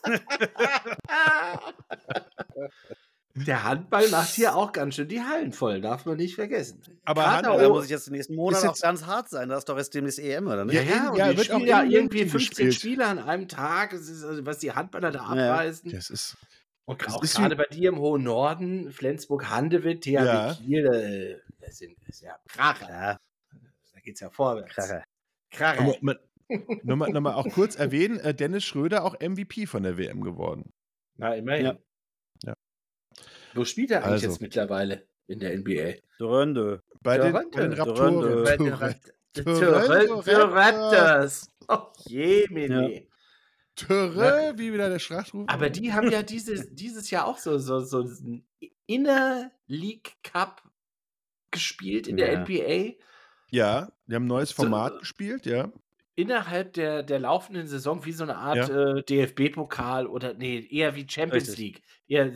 (laughs) Der Handball macht hier auch ganz schön die Hallen voll, darf man nicht vergessen. Aber Gerade Handball- Da muss ich jetzt den nächsten Monat auch ganz hart sein. Da ist doch jetzt demnächst EM, oder nicht? Ja, ja, und ja, die wird auch spielen ja irgendwie München 15 gespielt. Spieler an einem Tag. Es ist, also, was die Handballer da Ja. abreißen. Das ist, Und das auch ist gerade bei dir im hohen Norden, Flensburg-Handewitt, THW Ja. Kiel, äh, das, sind, das ist ja Kracher. Ja, Da geht's ja vorwärts. Kracher. Kracher. Nochmal, nochmal auch kurz erwähnen, äh, Dennis Schröder auch MVP von der WM geworden. Na, immerhin. Ja. Ja. Wo spielt er eigentlich Also. jetzt mittlerweile in der NBA? Rönde. Bei den. Raptoren. Bei den. Raptors. Toronto Für Raptors. Oh, jemini. Törö, wie wieder der Schrachtruf. Aber die haben ja dieses, dieses Jahr auch so, so, so einen Inner League Cup gespielt in der. NBA. Ja, die haben ein neues Format gespielt, ja. Innerhalb der, der laufenden Saison wie so eine Art Ja. äh, DFB-Pokal oder nee, eher wie Champions Richtig. League. Eher,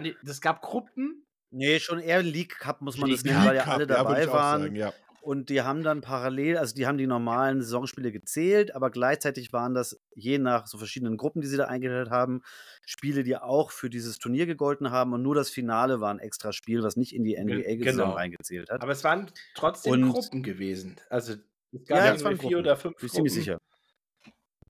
die- es gab Gruppen Nee, schon eher League Cup muss man das League nennen, weil ja alle ja, dabei auch waren. sagen, ja. und Und die haben dann parallel, also die haben die normalen Saisonspiele gezählt, aber gleichzeitig waren das je nach so verschiedenen Gruppen, die sie da eingeteilt haben, Spiele, die auch für dieses Turnier gegolten haben. Und nur das Finale war ein extra Spiel, was nicht in die NBA-Saison Genau. reingezählt hat. Aber es waren trotzdem Und- Gruppen gewesen. Also es gab Ja, waren vier oder fünf Bin ich ziemlich Gruppen. sicher.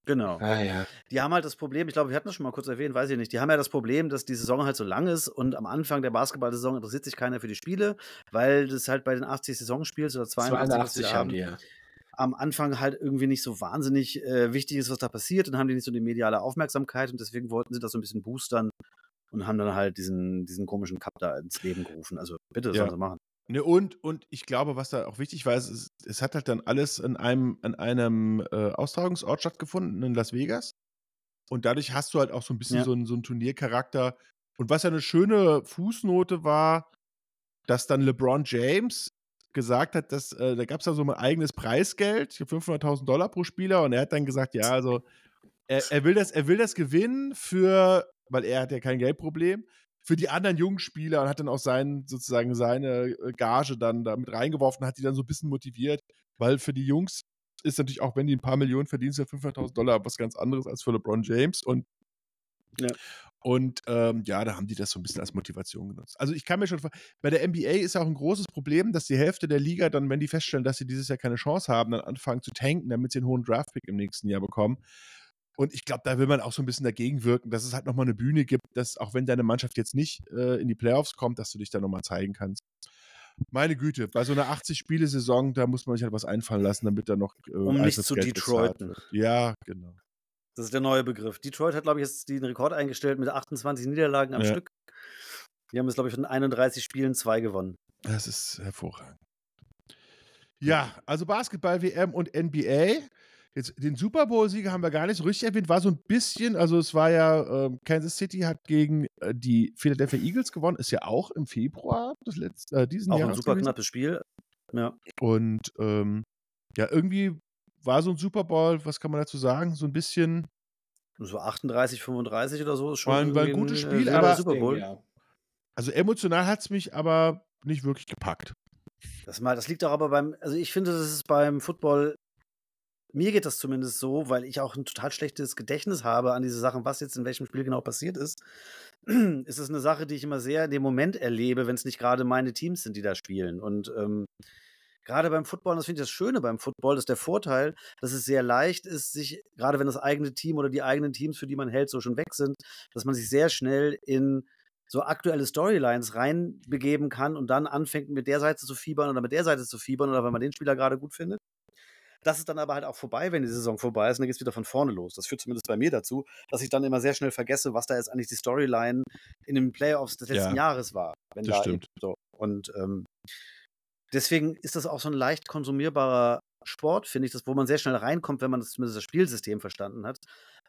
Genau. Ah ja. Die haben halt das Problem, ich glaube, wir hatten das schon mal kurz erwähnt, weiß ich nicht. Die haben ja das Problem, dass die Saison halt so lang ist und am Anfang der Basketball-Saison interessiert sich keiner für die Spiele, weil das halt bei den 80 Saisonspiels oder 82, was 82 sie haben die ja. am Anfang halt irgendwie nicht so wahnsinnig äh, wichtig ist, was da passiert. Dann haben die nicht so die mediale Aufmerksamkeit und deswegen wollten sie das so ein bisschen boostern und haben dann halt diesen, diesen komischen Cup da ins Leben gerufen. Also bitte, Ja. sollen sie machen. Ne, und, und ich glaube, was da auch wichtig war, ist, es, hat halt dann alles in einem, an einem äh, Austragungsort stattgefunden, in Las Vegas. Und dadurch hast du halt auch so ein bisschen Ja. so, einen, so einen Turniercharakter. Und was ja eine schöne Fußnote war, dass dann LeBron James gesagt hat, dass äh, da gab es da so ein eigenes Preisgeld, ich glaub 500.000 Dollar pro Spieler. Und er hat dann gesagt, ja, also er, er, will das, er will das gewinnen für, weil er hat ja kein Geldproblem, für die anderen jungen Spieler und hat dann auch sein, sozusagen seine äh, Gage dann da mit reingeworfen, hat die dann so ein bisschen motiviert, weil für die Jungs ist natürlich auch, wenn die ein paar Millionen verdienen, ist ja 500.000 Dollar was ganz anderes als für LeBron James und Ja. und ähm, ja, da haben die das so ein bisschen als Motivation genutzt. Also ich kann mir schon vor- bei der NBA ist ja auch ein großes Problem, dass die Hälfte der Liga dann, wenn die feststellen, dass sie dieses Jahr keine Chance haben, dann anfangen zu tanken, damit sie einen hohen Draftpick im nächsten Jahr bekommen. Und ich glaube, da will man auch so ein bisschen dagegen wirken, dass es halt nochmal eine Bühne gibt, dass auch wenn deine Mannschaft jetzt nicht äh, in die Playoffs kommt, dass du dich da nochmal zeigen kannst. Meine Güte, bei so einer 80-Spiele-Saison, da muss man sich halt was einfallen lassen, damit da noch äh, Um nicht zu bezahlt Detroiten. wird. Ja, genau. Das ist der neue Begriff. Detroit hat, glaube ich, jetzt den Rekord eingestellt mit 28 Niederlagen am Ja. Stück. Die haben jetzt, glaube ich, von 31 Spielen zwei gewonnen. Das ist hervorragend. Ja, also Basketball, WM und NBA. Jetzt den Super Bowl-Sieger haben wir gar nicht so richtig erwähnt. War so ein bisschen, also es war ja, ähm, Kansas City hat gegen äh, die Philadelphia Eagles gewonnen, ist ja auch im Februar des letzten, äh, diesen Auch ein Jahres super gewesen. knappes Spiel. Ja. Und ähm, ja, irgendwie war so ein Super Bowl, was kann man dazu sagen? So ein bisschen, So 38, 35 oder so ist schon War ein- war ein gutes äh, Spiel, wilder aber- Super Bowl. Ja. also emotional hat es mich aber nicht wirklich gepackt. Das, mal, das liegt auch aber beim, also ich finde, das ist beim Football, mir geht das zumindest so, weil ich auch ein total schlechtes Gedächtnis habe an diese Sachen, was jetzt in welchem Spiel genau passiert ist. (clears throat) ist es eine Sache, die ich immer sehr in dem Moment erlebe, wenn es nicht gerade meine Teams sind, die da spielen. Und ähm, gerade beim Football, und das finde ich das Schöne beim Football, ist der Vorteil, dass es sehr leicht ist, sich, gerade wenn das eigene Team oder die eigenen Teams, für die man hält, so schon weg sind, dass man sich sehr schnell in so aktuelle Storylines reinbegeben kann und dann anfängt mit der Seite zu fiebern oder mit der Seite zu fiebern oder wenn man den Spieler gerade gut findet. Das ist dann aber halt auch vorbei, wenn die Saison vorbei ist und dann geht es wieder von vorne los. Das führt zumindest bei mir dazu, dass ich dann immer sehr schnell vergesse, was da jetzt eigentlich die Storyline in den Playoffs des letzten Ja, Jahres war. Wenn das da stimmt. So. Und ähm, deswegen ist das auch so ein leicht konsumierbarer Sport, finde ich, das, wo man sehr schnell reinkommt, wenn man das, zumindest das Spielsystem verstanden hat.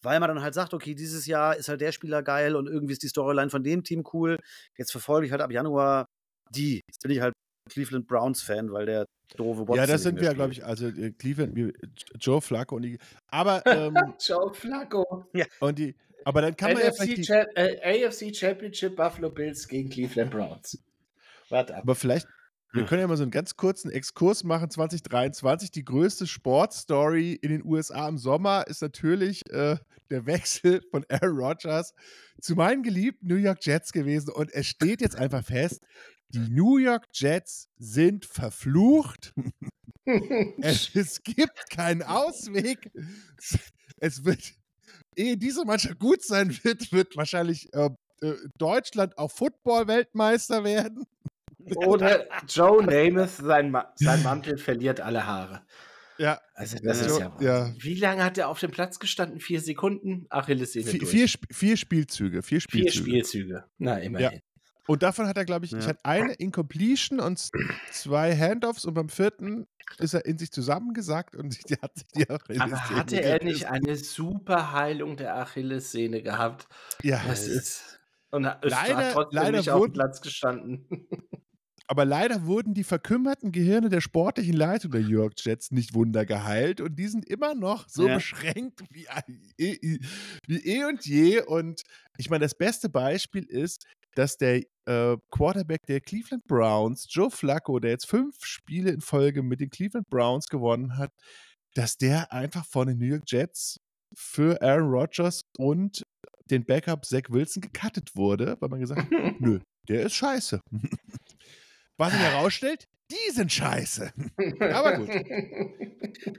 Weil man dann halt sagt, okay, dieses Jahr ist halt der Spieler geil und irgendwie ist die Storyline von dem Team cool. Jetzt verfolge ich halt ab Januar die. Jetzt bin ich halt Cleveland Browns-Fan, weil der doofe Watson ja, das sind wir ja, glaube ich, also äh, Cleveland, Joe Flacco und die. Aber, (laughs) ähm, Joe Flacco. und die, aber dann kann man ja vielleicht die, äh, AFC Championship Buffalo Bills gegen Cleveland Browns. Warte ab. Aber vielleicht, wir können ja mal so einen ganz kurzen Exkurs machen. 2023, die größte Sportstory in den USA im Sommer ist natürlich äh, der Wechsel von Aaron Rodgers zu meinen geliebten New York Jets gewesen. Und es steht jetzt einfach fest, die New York Jets sind verflucht. Es, es gibt keinen Ausweg. Es wird, ehe diese Mannschaft gut sein wird, wird wahrscheinlich äh, äh, Deutschland auch Football-Weltmeister werden. Oder (laughs) Joe Namath, sein, Ma sein Mantel verliert alle Haare. Ja, Also das Ja. ist ja, Ja. Wie lange hat er auf dem Platz gestanden? Vier Sekunden? Achillessehne vier, durch. vier, Sp- vier Spielzüge. Vier Vier Spielzüge. Spielzüge. Na, immerhin. Und davon hat er, glaube ich, Ja. ich hatte eine Incompletion und zwei Handoffs und beim vierten ist er in sich zusammengesackt und (laughs) die hat sich die Achillessehne Aber hatte er nicht eine super Heilung der Achillessehne gehabt? Ja, Das ist. Und er Leider- trotzdem leider nicht auf dem wurden- Platz gestanden. (laughs) aber leider wurden die verkümmerten Gehirne der sportlichen Leitung der New York Jets nicht wunder geheilt und die sind immer noch so Ja. beschränkt wie, eh- wie eh und je. Und ich meine, das beste Beispiel ist, dass der äh, Quarterback der Cleveland Browns, Joe Flacco, der jetzt fünf Spiele in Folge mit den Cleveland Browns gewonnen hat, dass der einfach von den New York Jets für Aaron Rodgers und den Backup Zach Wilson gecuttet wurde, weil man gesagt hat, (laughs) nö, der ist scheiße. (laughs) Was sich herausstellt, die sind scheiße. (laughs) Aber gut.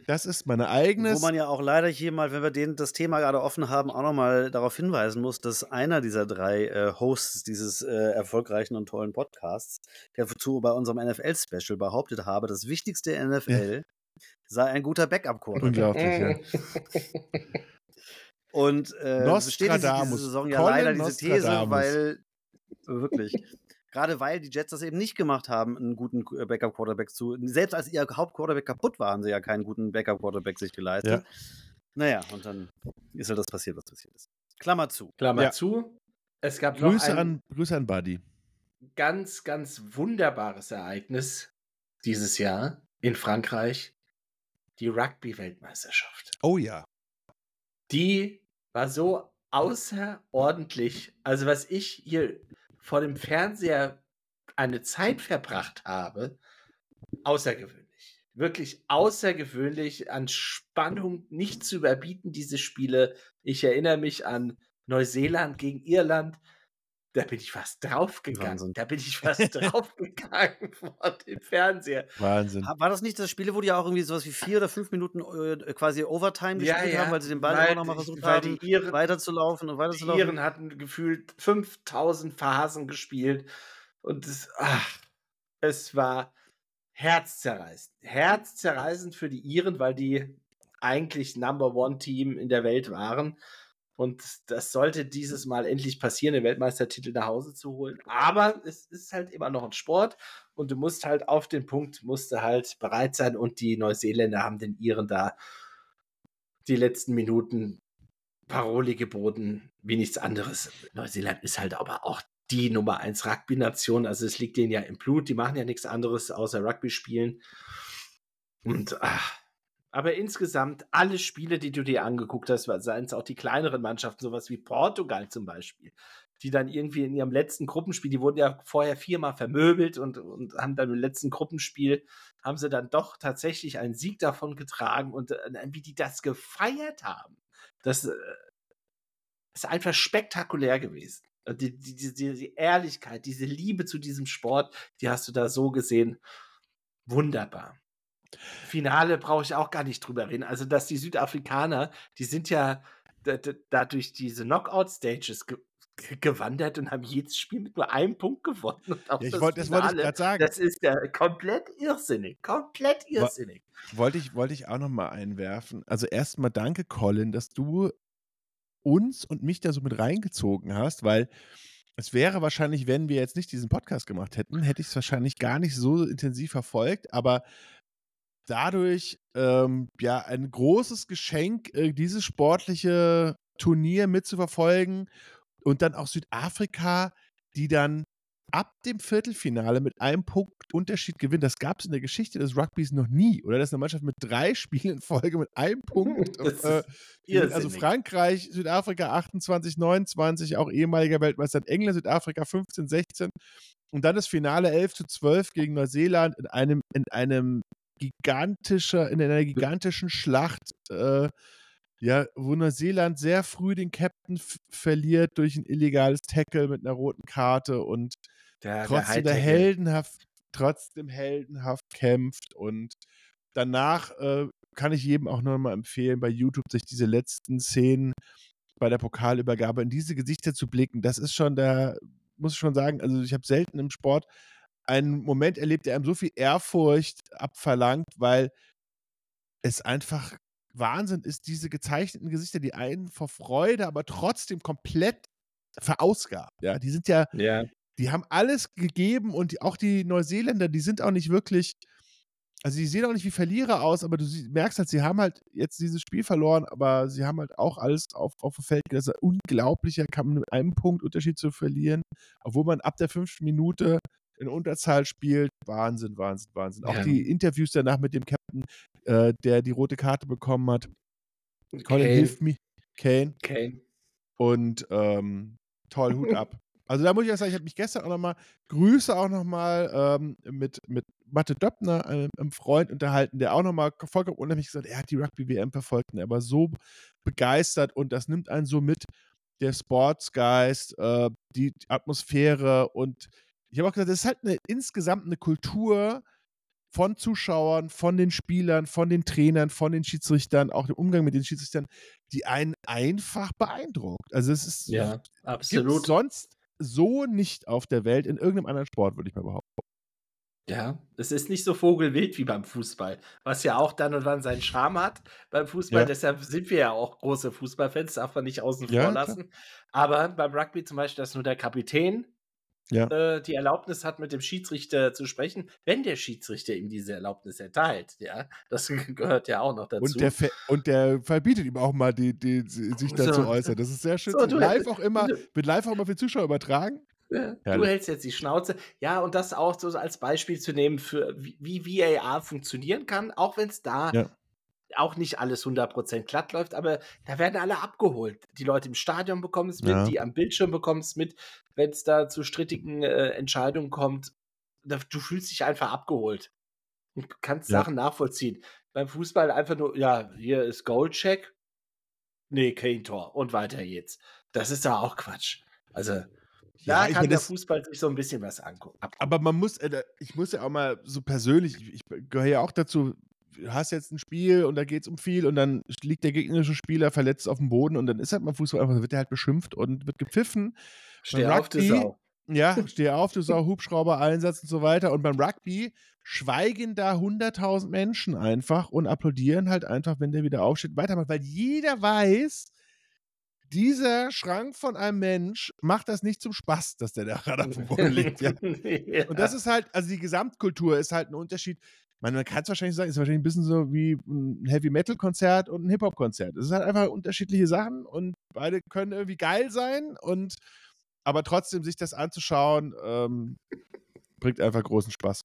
Das ist meine eigene. Wo man ja auch leider hier mal, wenn wir den, das Thema gerade offen haben, auch nochmal darauf hinweisen muss, dass einer dieser drei äh, Hosts dieses äh, erfolgreichen und tollen Podcasts, der dazu bei unserem NFL-Special behauptet habe, das wichtigste NFL ja. sei ein guter Backup-Quarterback. Unglaublich, ja. (laughs) Und äh, bestätigt diese Saison ja Colin leider diese These, weil wirklich Gerade weil die Jets das eben nicht gemacht haben, einen guten äh, Backup-Quarterback zu. Selbst als ihr Hauptquarterback kaputt war, haben sie ja keinen guten Backup-Quarterback sich geleistet. Ja. Naja, und dann ist halt das passiert, was passiert ist. Klammer zu. Klammer ja. zu. Es gab Grüße, noch ein an, Grüße an Buddy. Ganz, ganz wunderbares Ereignis dieses Jahr in Frankreich. Die Rugby-Weltmeisterschaft. Oh ja. Die war so außerordentlich. Also, was ich hier vor dem Fernseher eine Zeit verbracht habe, außergewöhnlich. Wirklich außergewöhnlich, an Spannung nicht zu überbieten, diese Spiele. Ich erinnere mich an Neuseeland gegen Irland da bin ich fast draufgegangen. Wahnsinn. Da bin ich (laughs) fast draufgegangen vor dem Fernseher. Wahnsinn. War das nicht das Spiel, wo die auch irgendwie sowas wie vier oder fünf Minuten äh, quasi Overtime gespielt ja, ja. haben, weil sie den Ball weil, immer noch mal versucht haben, die Iren, weiterzulaufen und weiterzulaufen? Die Iren hatten gefühlt 5000 Phasen gespielt und es, ach, es war herzzerreißend. Herzzerreißend für die Iren, weil die eigentlich Number One Team in der Welt waren und das sollte dieses Mal endlich passieren, den Weltmeistertitel nach Hause zu holen. Aber es ist halt immer noch ein Sport und du musst halt auf den Punkt, musst du halt bereit sein. Und die Neuseeländer haben den Iren da die letzten Minuten Paroli geboten, wie nichts anderes. Neuseeland ist halt aber auch die Nummer 1 Rugby-Nation. Also es liegt denen ja im Blut. Die machen ja nichts anderes außer Rugby spielen. Und ach, aber insgesamt alle Spiele, die du dir angeguckt hast, seien es auch die kleineren Mannschaften, sowas wie Portugal zum Beispiel, die dann irgendwie in ihrem letzten Gruppenspiel, die wurden ja vorher viermal vermöbelt und, und haben dann im letzten Gruppenspiel, haben sie dann doch tatsächlich einen Sieg davon getragen und äh, wie die das gefeiert haben, das äh, ist einfach spektakulär gewesen. Die, die, die, die Ehrlichkeit, diese Liebe zu diesem Sport, die hast du da so gesehen. Wunderbar. Finale brauche ich auch gar nicht drüber reden. Also, dass die Südafrikaner, die sind ja dadurch diese Knockout-Stages ge gewandert und haben jedes Spiel mit nur einem Punkt gewonnen. Und auch ja, das, wollt, das wollte ich gerade sagen. Das ist ja komplett irrsinnig. Komplett irrsinnig. Wollte ich, wollte ich auch noch mal einwerfen. Also erstmal danke, Colin, dass du uns und mich da so mit reingezogen hast, weil es wäre wahrscheinlich, wenn wir jetzt nicht diesen Podcast gemacht hätten, hätte ich es wahrscheinlich gar nicht so intensiv verfolgt, aber dadurch ähm, ja ein großes Geschenk, äh, dieses sportliche Turnier mitzuverfolgen und dann auch Südafrika, die dann ab dem Viertelfinale mit einem Punkt Unterschied gewinnen. Das gab es in der Geschichte des Rugbys noch nie. Oder dass eine Mannschaft mit drei Spielen in Folge mit einem Punkt. (laughs) äh, also Frankreich, Südafrika 28, 29, auch ehemaliger Weltmeister England, Südafrika 15, 16. Und dann das Finale 11 zu 12 gegen Neuseeland in einem, in einem gigantischer, in einer gigantischen Schlacht, äh, ja, wo Neuseeland sehr früh den Captain verliert durch ein illegales Tackle mit einer roten Karte und der, trotzdem der, der heldenhaft, trotzdem heldenhaft kämpft und danach äh, kann ich jedem auch nochmal empfehlen, bei YouTube sich diese letzten Szenen bei der Pokalübergabe in diese Gesichter zu blicken. Das ist schon da, muss ich schon sagen, also ich habe selten im Sport einen Moment erlebt, der einem so viel Ehrfurcht abverlangt, weil es einfach Wahnsinn ist, diese gezeichneten Gesichter, die einen vor Freude, aber trotzdem komplett verausgabt. Ja, die sind ja, ja. die haben alles gegeben und auch die Neuseeländer, die sind auch nicht wirklich, also die sehen auch nicht wie Verlierer aus, aber du merkst halt, sie haben halt jetzt dieses Spiel verloren, aber sie haben halt auch alles auf, auf dem Feld gelassen. Unglaublicher kann man mit einem Punkt Unterschied zu verlieren, obwohl man ab der fünften Minute in Unterzahl spielt. Wahnsinn, Wahnsinn, Wahnsinn. Auch ja. die Interviews danach mit dem Captain, äh, der die rote Karte bekommen hat. Colin, hilf mir. Kane. Kane. Und ähm, toll, Hut ab. (laughs) Also da muss ich auch sagen, ich habe mich gestern auch nochmal, Grüße auch nochmal ähm, mit, mit Mathe Döppner, äh, einem Freund, unterhalten, der auch nochmal vollkommen unheimlich gesagt er hat die Rugby-WM verfolgt und er war so begeistert und das nimmt einen so mit, der Sportsgeist, äh, die Atmosphäre und ich habe auch gesagt, das ist halt eine, insgesamt eine Kultur von Zuschauern, von den Spielern, von den Trainern, von den Schiedsrichtern, auch dem Umgang mit den Schiedsrichtern, die einen einfach beeindruckt. Also es ist ja, absolut. sonst so nicht auf der Welt in irgendeinem anderen Sport, würde ich mal behaupten. Ja, es ist nicht so vogelwild wie beim Fußball, was ja auch dann und wann seinen Charme hat beim Fußball. Ja. Deshalb sind wir ja auch große Fußballfans, darf man nicht außen Ja, vor klar. lassen. Aber beim Rugby zum Beispiel, dass nur der Kapitän Ja. äh, die Erlaubnis hat, mit dem Schiedsrichter zu sprechen, wenn der Schiedsrichter ihm diese Erlaubnis erteilt. Ja, das (laughs) gehört ja auch noch dazu. Und der, und der verbietet ihm auch mal, die, die, sich dazu So. äußern. Das ist sehr schön. So, live auch immer, wird live auch immer für Zuschauer übertragen. Ja, du hältst jetzt die Schnauze. Ja, und das auch so als Beispiel zu nehmen, für wie, wie VAR funktionieren kann, auch wenn es da Ja. Auch nicht alles 100% glatt läuft, aber da werden alle abgeholt. Die Leute im Stadion bekommen es mit, Ja. die am Bildschirm bekommen es mit, wenn es da zu strittigen äh, Entscheidungen kommt. Da, du fühlst dich einfach abgeholt und kannst Ja. Sachen nachvollziehen. Beim Fußball einfach nur, ja, hier ist Goalcheck. Nee, kein Tor. Und weiter geht's. Das ist da auch Quatsch. Also, Ja, da ich kann der das- Fußball sich so ein bisschen was angucken. Aber man muss, äh, ich muss ja auch mal so persönlich, ich, gehöre ja auch dazu, hast jetzt ein Spiel und da geht es um viel und dann liegt der gegnerische Spieler verletzt auf dem Boden und dann ist halt mal Fußball einfach, wird der halt beschimpft und wird gepfiffen. (laughs) Steh auf, du Sau. Ja, steh auf, du Sau, Hubschrauber-Einsatz und so weiter. Und beim Rugby schweigen da 100.000 Menschen einfach und applaudieren halt einfach, wenn der wieder aufsteht, weitermacht, weil jeder weiß, dieser Schrank von einem Mensch macht das nicht zum Spaß, dass der da gerade auf dem Boden (laughs) liegt. Ja. ja. Und das ist halt, also die Gesamtkultur ist halt ein Unterschied. Man, man kann es wahrscheinlich sagen, ist wahrscheinlich ein bisschen so wie ein Heavy-Metal-Konzert und ein Hip-Hop-Konzert. Es ist halt einfach unterschiedliche Sachen und beide können irgendwie geil sein und aber trotzdem sich das anzuschauen, ähm, bringt einfach großen Spaß.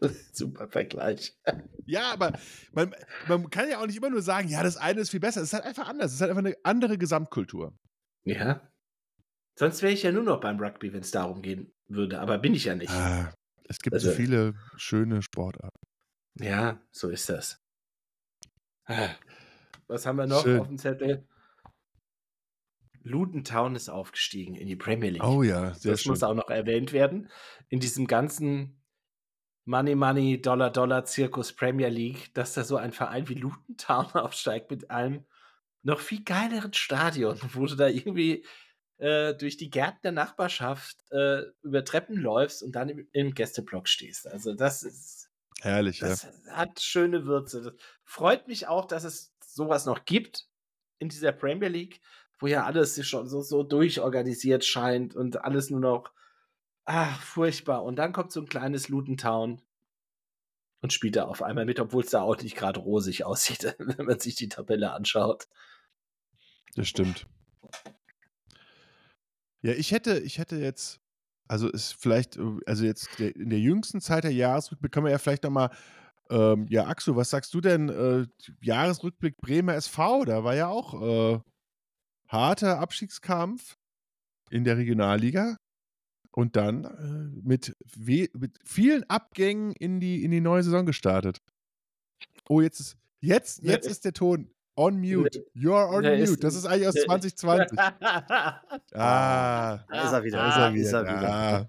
(laughs) super Vergleich. Ja, aber man, man kann ja auch nicht immer nur sagen, ja, das eine ist viel besser. Es ist halt einfach anders. Es ist halt einfach eine andere Gesamtkultur. Ja. Sonst wäre ich ja nur noch beim Rugby, wenn es darum gehen würde. Aber bin ich ja nicht. Ah, es gibt so Also- viele schöne Sportarten. Ja, so ist das. Ah. Was haben wir noch Schön. auf dem Zettel? Luton Town ist aufgestiegen in die Premier League. Oh ja, sehr das schön. muss auch noch erwähnt werden. In diesem ganzen Money, Money, Dollar, Dollar Zirkus Premier League, dass da so ein Verein wie Luton Town (laughs) aufsteigt mit einem noch viel geileren Stadion, (laughs) wo du da irgendwie äh, durch die Gärten der Nachbarschaft äh, über Treppen läufst und dann im, im Gästeblock stehst. Also das ist, Herrlich, ja. das hat schöne Würze. Das freut mich auch, dass es sowas noch gibt in dieser Premier League, wo ja alles sich schon so, so durchorganisiert scheint und alles nur noch ach, furchtbar. Und dann kommt so ein kleines Luton Town und spielt da auf einmal mit, obwohl es da auch nicht gerade rosig aussieht, (laughs) wenn man sich die Tabelle anschaut. Das stimmt. Ja, ich hätte, ich hätte jetzt, also ist vielleicht, äh, also jetzt der, in der jüngsten Zeit der Jahresrückblick können wir ja vielleicht nochmal, ähm, ja, Axel, was sagst du denn? Äh, Jahresrückblick Bremer SV, da war ja auch äh, harter Abstiegskampf in der Regionalliga und dann äh, mit, mit vielen Abgängen in die, in die neue Saison gestartet. Oh, jetzt ist, jetzt, jetzt ist der Ton on mute. You're on ne, mute. ist- das ist eigentlich aus ne, 2020. Ah, Da ist er wieder. da ist er wieder. ist er wieder. da.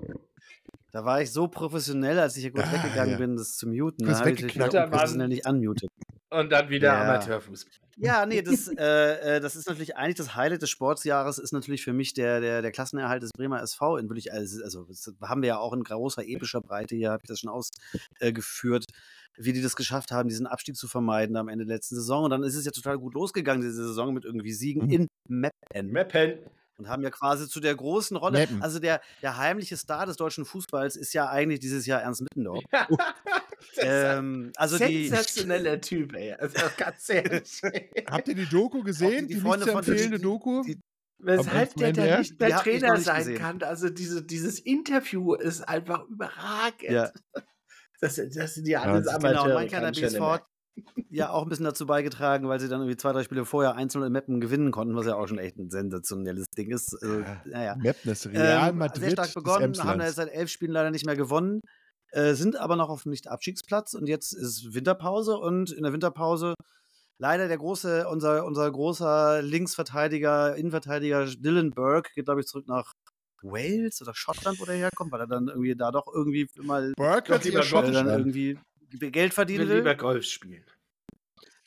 Da war ich so professionell, als ich hier kurz Ah, weggegangen ja. bin, das zu muten. Kurz Da habe ich professionell nicht unmuted. und dann wieder Ja. Amateurfußball. Ja, nee, das, (laughs) äh, äh, das ist natürlich eigentlich das Highlight des Sportsjahres, ist natürlich für mich der, der, der Klassenerhalt des Bremer SV. In wirklich, also, also das haben wir ja auch in großer epischer Breite hier, habe ich das schon ausgeführt, wie die das geschafft haben, diesen Abstieg zu vermeiden am Ende der letzten Saison. Und dann ist es ja total gut losgegangen, diese Saison mit irgendwie Siegen Mhm. in Meppen. Meppen. Und haben ja quasi zu der großen Rolle, Meppen. also der, der heimliche Star des deutschen Fußballs ist ja eigentlich dieses Jahr Ernst Mittendorf. (laughs) Das ist ein Ähm, also die, sensationeller Typ, ey. Also ganz ehrlich. (laughs) Habt ihr die Doku gesehen? die Die, Freunde von- empfehlende die- Doku? die- Weshalb der da nicht noch Trainer nicht sein gesehen. kann. Also diese, dieses Interview ist einfach überragend. Ja. (laughs) Das, das sind ja Ja, alles Genau, Amateure. ja BSV nicht hat, ja auch ein bisschen dazu beigetragen, weil sie dann irgendwie zwei, drei Spiele vorher einzeln in Meppen gewinnen konnten, was ja auch schon echt ein sensationelles Ding ist. Also, naja. Meppen ist Real Ähm, Madrid. sehr stark begonnen, haben da jetzt seit elf Spielen leider nicht mehr gewonnen, äh, sind aber noch auf dem Nicht-Abstiegsplatz und jetzt ist Winterpause und in der Winterpause leider der große, unser, unser großer Linksverteidiger, Innenverteidiger Dylan Burke geht, glaube ich, zurück nach Wales oder Schottland, wo der herkommt, weil er dann irgendwie da doch irgendwie mal Burke lieber dann irgendwie Geld Ich will verdienen lieber will. Golf spielen.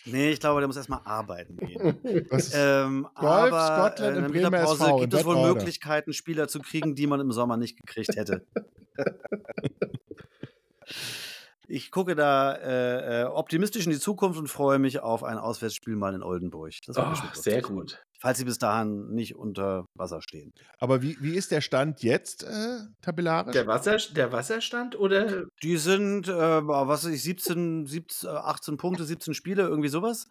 Nee, ich glaube, der muss erstmal arbeiten gehen. (laughs) Ähm, Golf, aber Scotland äh, in der Bremer SV gibt es wohl order. Möglichkeiten, Spieler zu kriegen, die man im Sommer nicht gekriegt hätte. (laughs) Ich gucke da äh, äh, optimistisch in die Zukunft und freue mich auf ein Auswärtsspiel mal in Oldenburg. Das wird Oh, sehr gut. Falls sie bis dahin nicht unter Wasser stehen. aber wie, wie ist der Stand jetzt äh, tabellarisch? Der, Wasser, der Wasserstand oder? Die sind, äh, was weiß ich, 17, 17, äh, 18 Punkte, 17 Spiele, irgendwie sowas.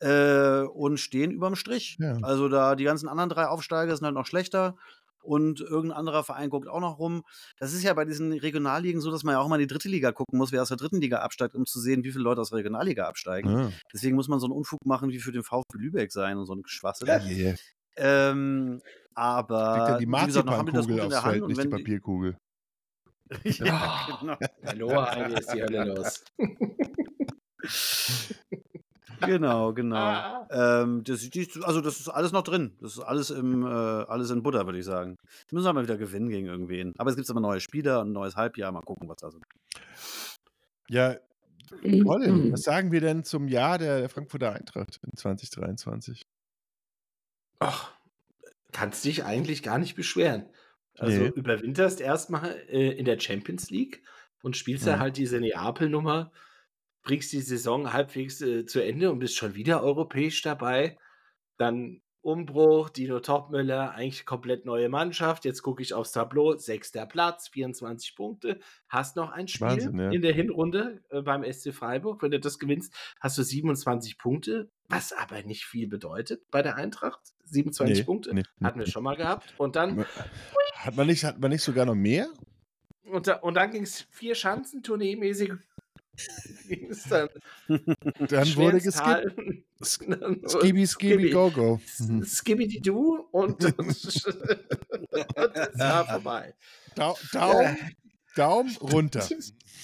Äh, und stehen überm Strich. Ja. Also da die ganzen anderen drei Aufsteiger sind halt noch schlechter. Und irgendein anderer Verein guckt auch noch rum. Das ist ja bei diesen Regionalligen so, dass man ja auch mal in die dritte Liga gucken muss, wer aus der dritten Liga absteigt, um zu sehen, wie viele Leute aus der Regionalliga absteigen. Ah. Deswegen muss man so einen Unfug machen wie für den VfB Lübeck sein und so ein Schwachsinn. Ja, yeah. Ähm, aber er die wie gesagt, noch haben wir das gut in der Hand. Feld, Und nicht die wenn die, Papierkugel. (laughs) ja, genau. Hallo, Heidi, ist die Hölle los. (laughs) (laughs) Genau, genau. Ah. Ähm, das, die, also das ist alles noch drin. Das ist alles im, äh, alles in Butter, würde ich sagen. Jetzt müssen wir mal wieder gewinnen gegen irgendwen. Aber es gibt aber neue Spieler und ein neues Halbjahr. Mal gucken, was da so. Ja, Mhm. Colin, was sagen wir denn zum Jahr der, der Frankfurter Eintracht in 2023? Ach, kannst dich eigentlich gar nicht beschweren. Also Nee. überwinterst erstmal äh, in der Champions League und spielst da Mhm. halt diese Neapel-Nummer, bringst die Saison halbwegs äh, zu Ende und bist schon wieder europäisch dabei. Dann Umbruch, Dino Topmüller, eigentlich komplett neue Mannschaft. Jetzt gucke ich aufs Tableau, sechster Platz, 24 Punkte. Hast noch ein Spiel Wahnsinn, ja. in der Hinrunde äh, beim SC Freiburg. Wenn du das gewinnst, hast du 27 Punkte, was aber nicht viel bedeutet bei der Eintracht. 27 Nee, Punkte nee, hatten wir schon mal gehabt. Und dann, Hat man nicht, hat man nicht sogar noch mehr? und, da, und dann ging es vier Schanzen tourneemäßig. Ging es dann Dann wurde geskippt. (laughs) Skibi, Skibi, Go, Go. Mhm. Skibidi-Du und, (laughs) und, und es (laughs) war vorbei. Dau Daumen, Daumen runter.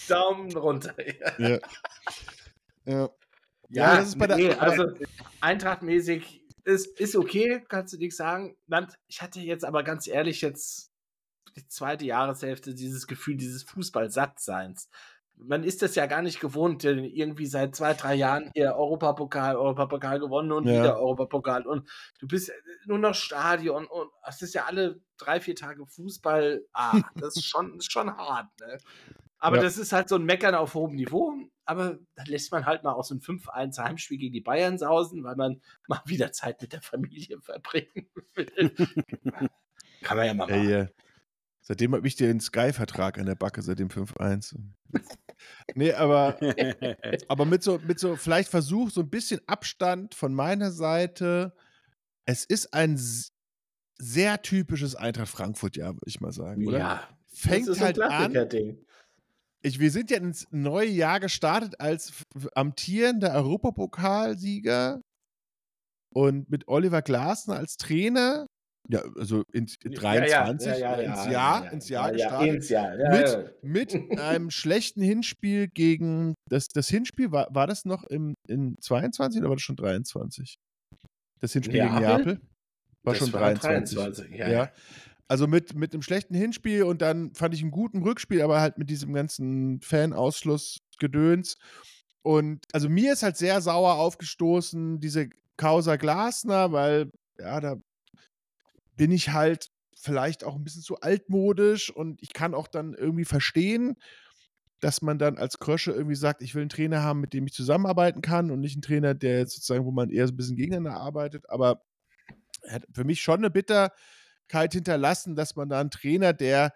Daumen runter. Ja, Ja. Ja. Ja, das ist bei der- nee, also Eintrachtmäßig ist, ist okay, kannst du nichts sagen. Ich hatte jetzt aber ganz ehrlich jetzt die zweite Jahreshälfte dieses Gefühl dieses Fußball-Sattseins. Man ist das ja gar nicht gewohnt, denn irgendwie seit zwei, drei Jahren hier Europapokal, Europapokal gewonnen und Ja. wieder Europapokal und du bist nur noch Stadion und es ist ja alle drei, vier Tage Fußball. Ah, das ist schon, ist schon hart, ne? Aber Ja. das ist halt so ein Meckern auf hohem Niveau. Aber dann lässt man halt mal aus einem 5-1 Heimspiel gegen die Bayern sausen, weil man (laughs) mal wieder Zeit mit der Familie verbringen will. (laughs) Kann man ja mal machen. Ey, äh, seitdem habe ich den Sky-Vertrag an der Backe, seit dem 5-1. Nee, aber, (laughs) aber mit so, mit so, vielleicht Versuch, so ein bisschen Abstand von meiner Seite. Es ist ein sehr typisches Eintracht Frankfurt-Jahr, würde ich mal sagen, oder? Ja, Fängt das ist ein halt an. Klassiker-Ding. Ich, wir sind ja ins neue Jahr gestartet als amtierender Europapokalsieger und mit Oliver Glasner als Trainer. Ja, also ins Ja, ja, 23, ja, ja, ins ja, Jahr, ja, ins Jahr ja, ja, gestartet. ins Jahr, ja, mit, mit (laughs) einem schlechten Hinspiel gegen das, das Hinspiel, war, war das noch im, in 22 oder war das schon 23? Das Hinspiel gegen Neapel? Neapel? War Das schon war 23. 23, ja, ja. ja. Also mit, mit einem schlechten Hinspiel und dann fand ich einen guten Rückspiel, aber halt mit diesem ganzen Fanausschluss-Gedöns. Und also mir ist halt sehr sauer aufgestoßen, diese Causa Glasner, weil, ja, da bin ich halt vielleicht auch ein bisschen zu altmodisch und ich kann auch dann irgendwie verstehen, dass man dann als Krösche irgendwie sagt, ich will einen Trainer haben, mit dem ich zusammenarbeiten kann und nicht einen Trainer, der jetzt sozusagen, wo man eher so ein bisschen gegeneinander arbeitet. Aber er hat für mich schon eine Bitterkeit hinterlassen, dass man da einen Trainer, der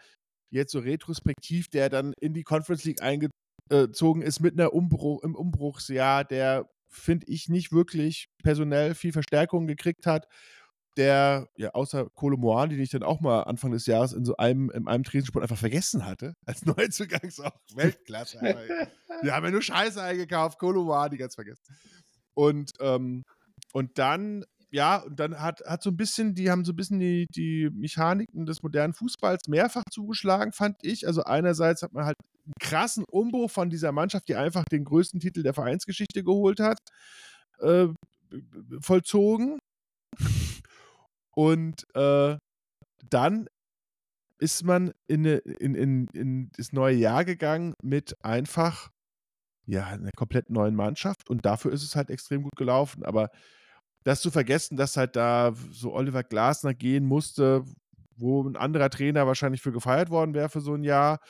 jetzt so retrospektiv, der dann in die Conference League eingezogen ist mit einer Umbruch, im Umbruchsjahr, der, finde ich, nicht wirklich personell viel Verstärkung gekriegt hat, der, ja, außer Kolomoan, den ich dann auch mal Anfang des Jahres in so einem, in einem Tresensport einfach vergessen hatte, (laughs) als Neuzugang ist auch (laughs) Weltklasse. Wir haben ja nur Scheiße eingekauft, Kolomoan, die ganz vergessen. Und, ähm, und dann, ja, und dann hat, hat so ein bisschen, die haben so ein bisschen die, die Mechaniken des modernen Fußballs mehrfach zugeschlagen, fand ich. Also einerseits hat man halt einen krassen Umbruch von dieser Mannschaft, die einfach den größten Titel der Vereinsgeschichte geholt hat, äh, vollzogen. Und äh, dann ist man in, eine, in, in, in das neue Jahr gegangen mit einfach ja, einer komplett neuen Mannschaft und dafür ist es halt extrem gut gelaufen. Aber das zu vergessen, dass halt da so Oliver Glasner gehen musste, wo ein anderer Trainer wahrscheinlich für gefeiert worden wäre für so ein Jahr.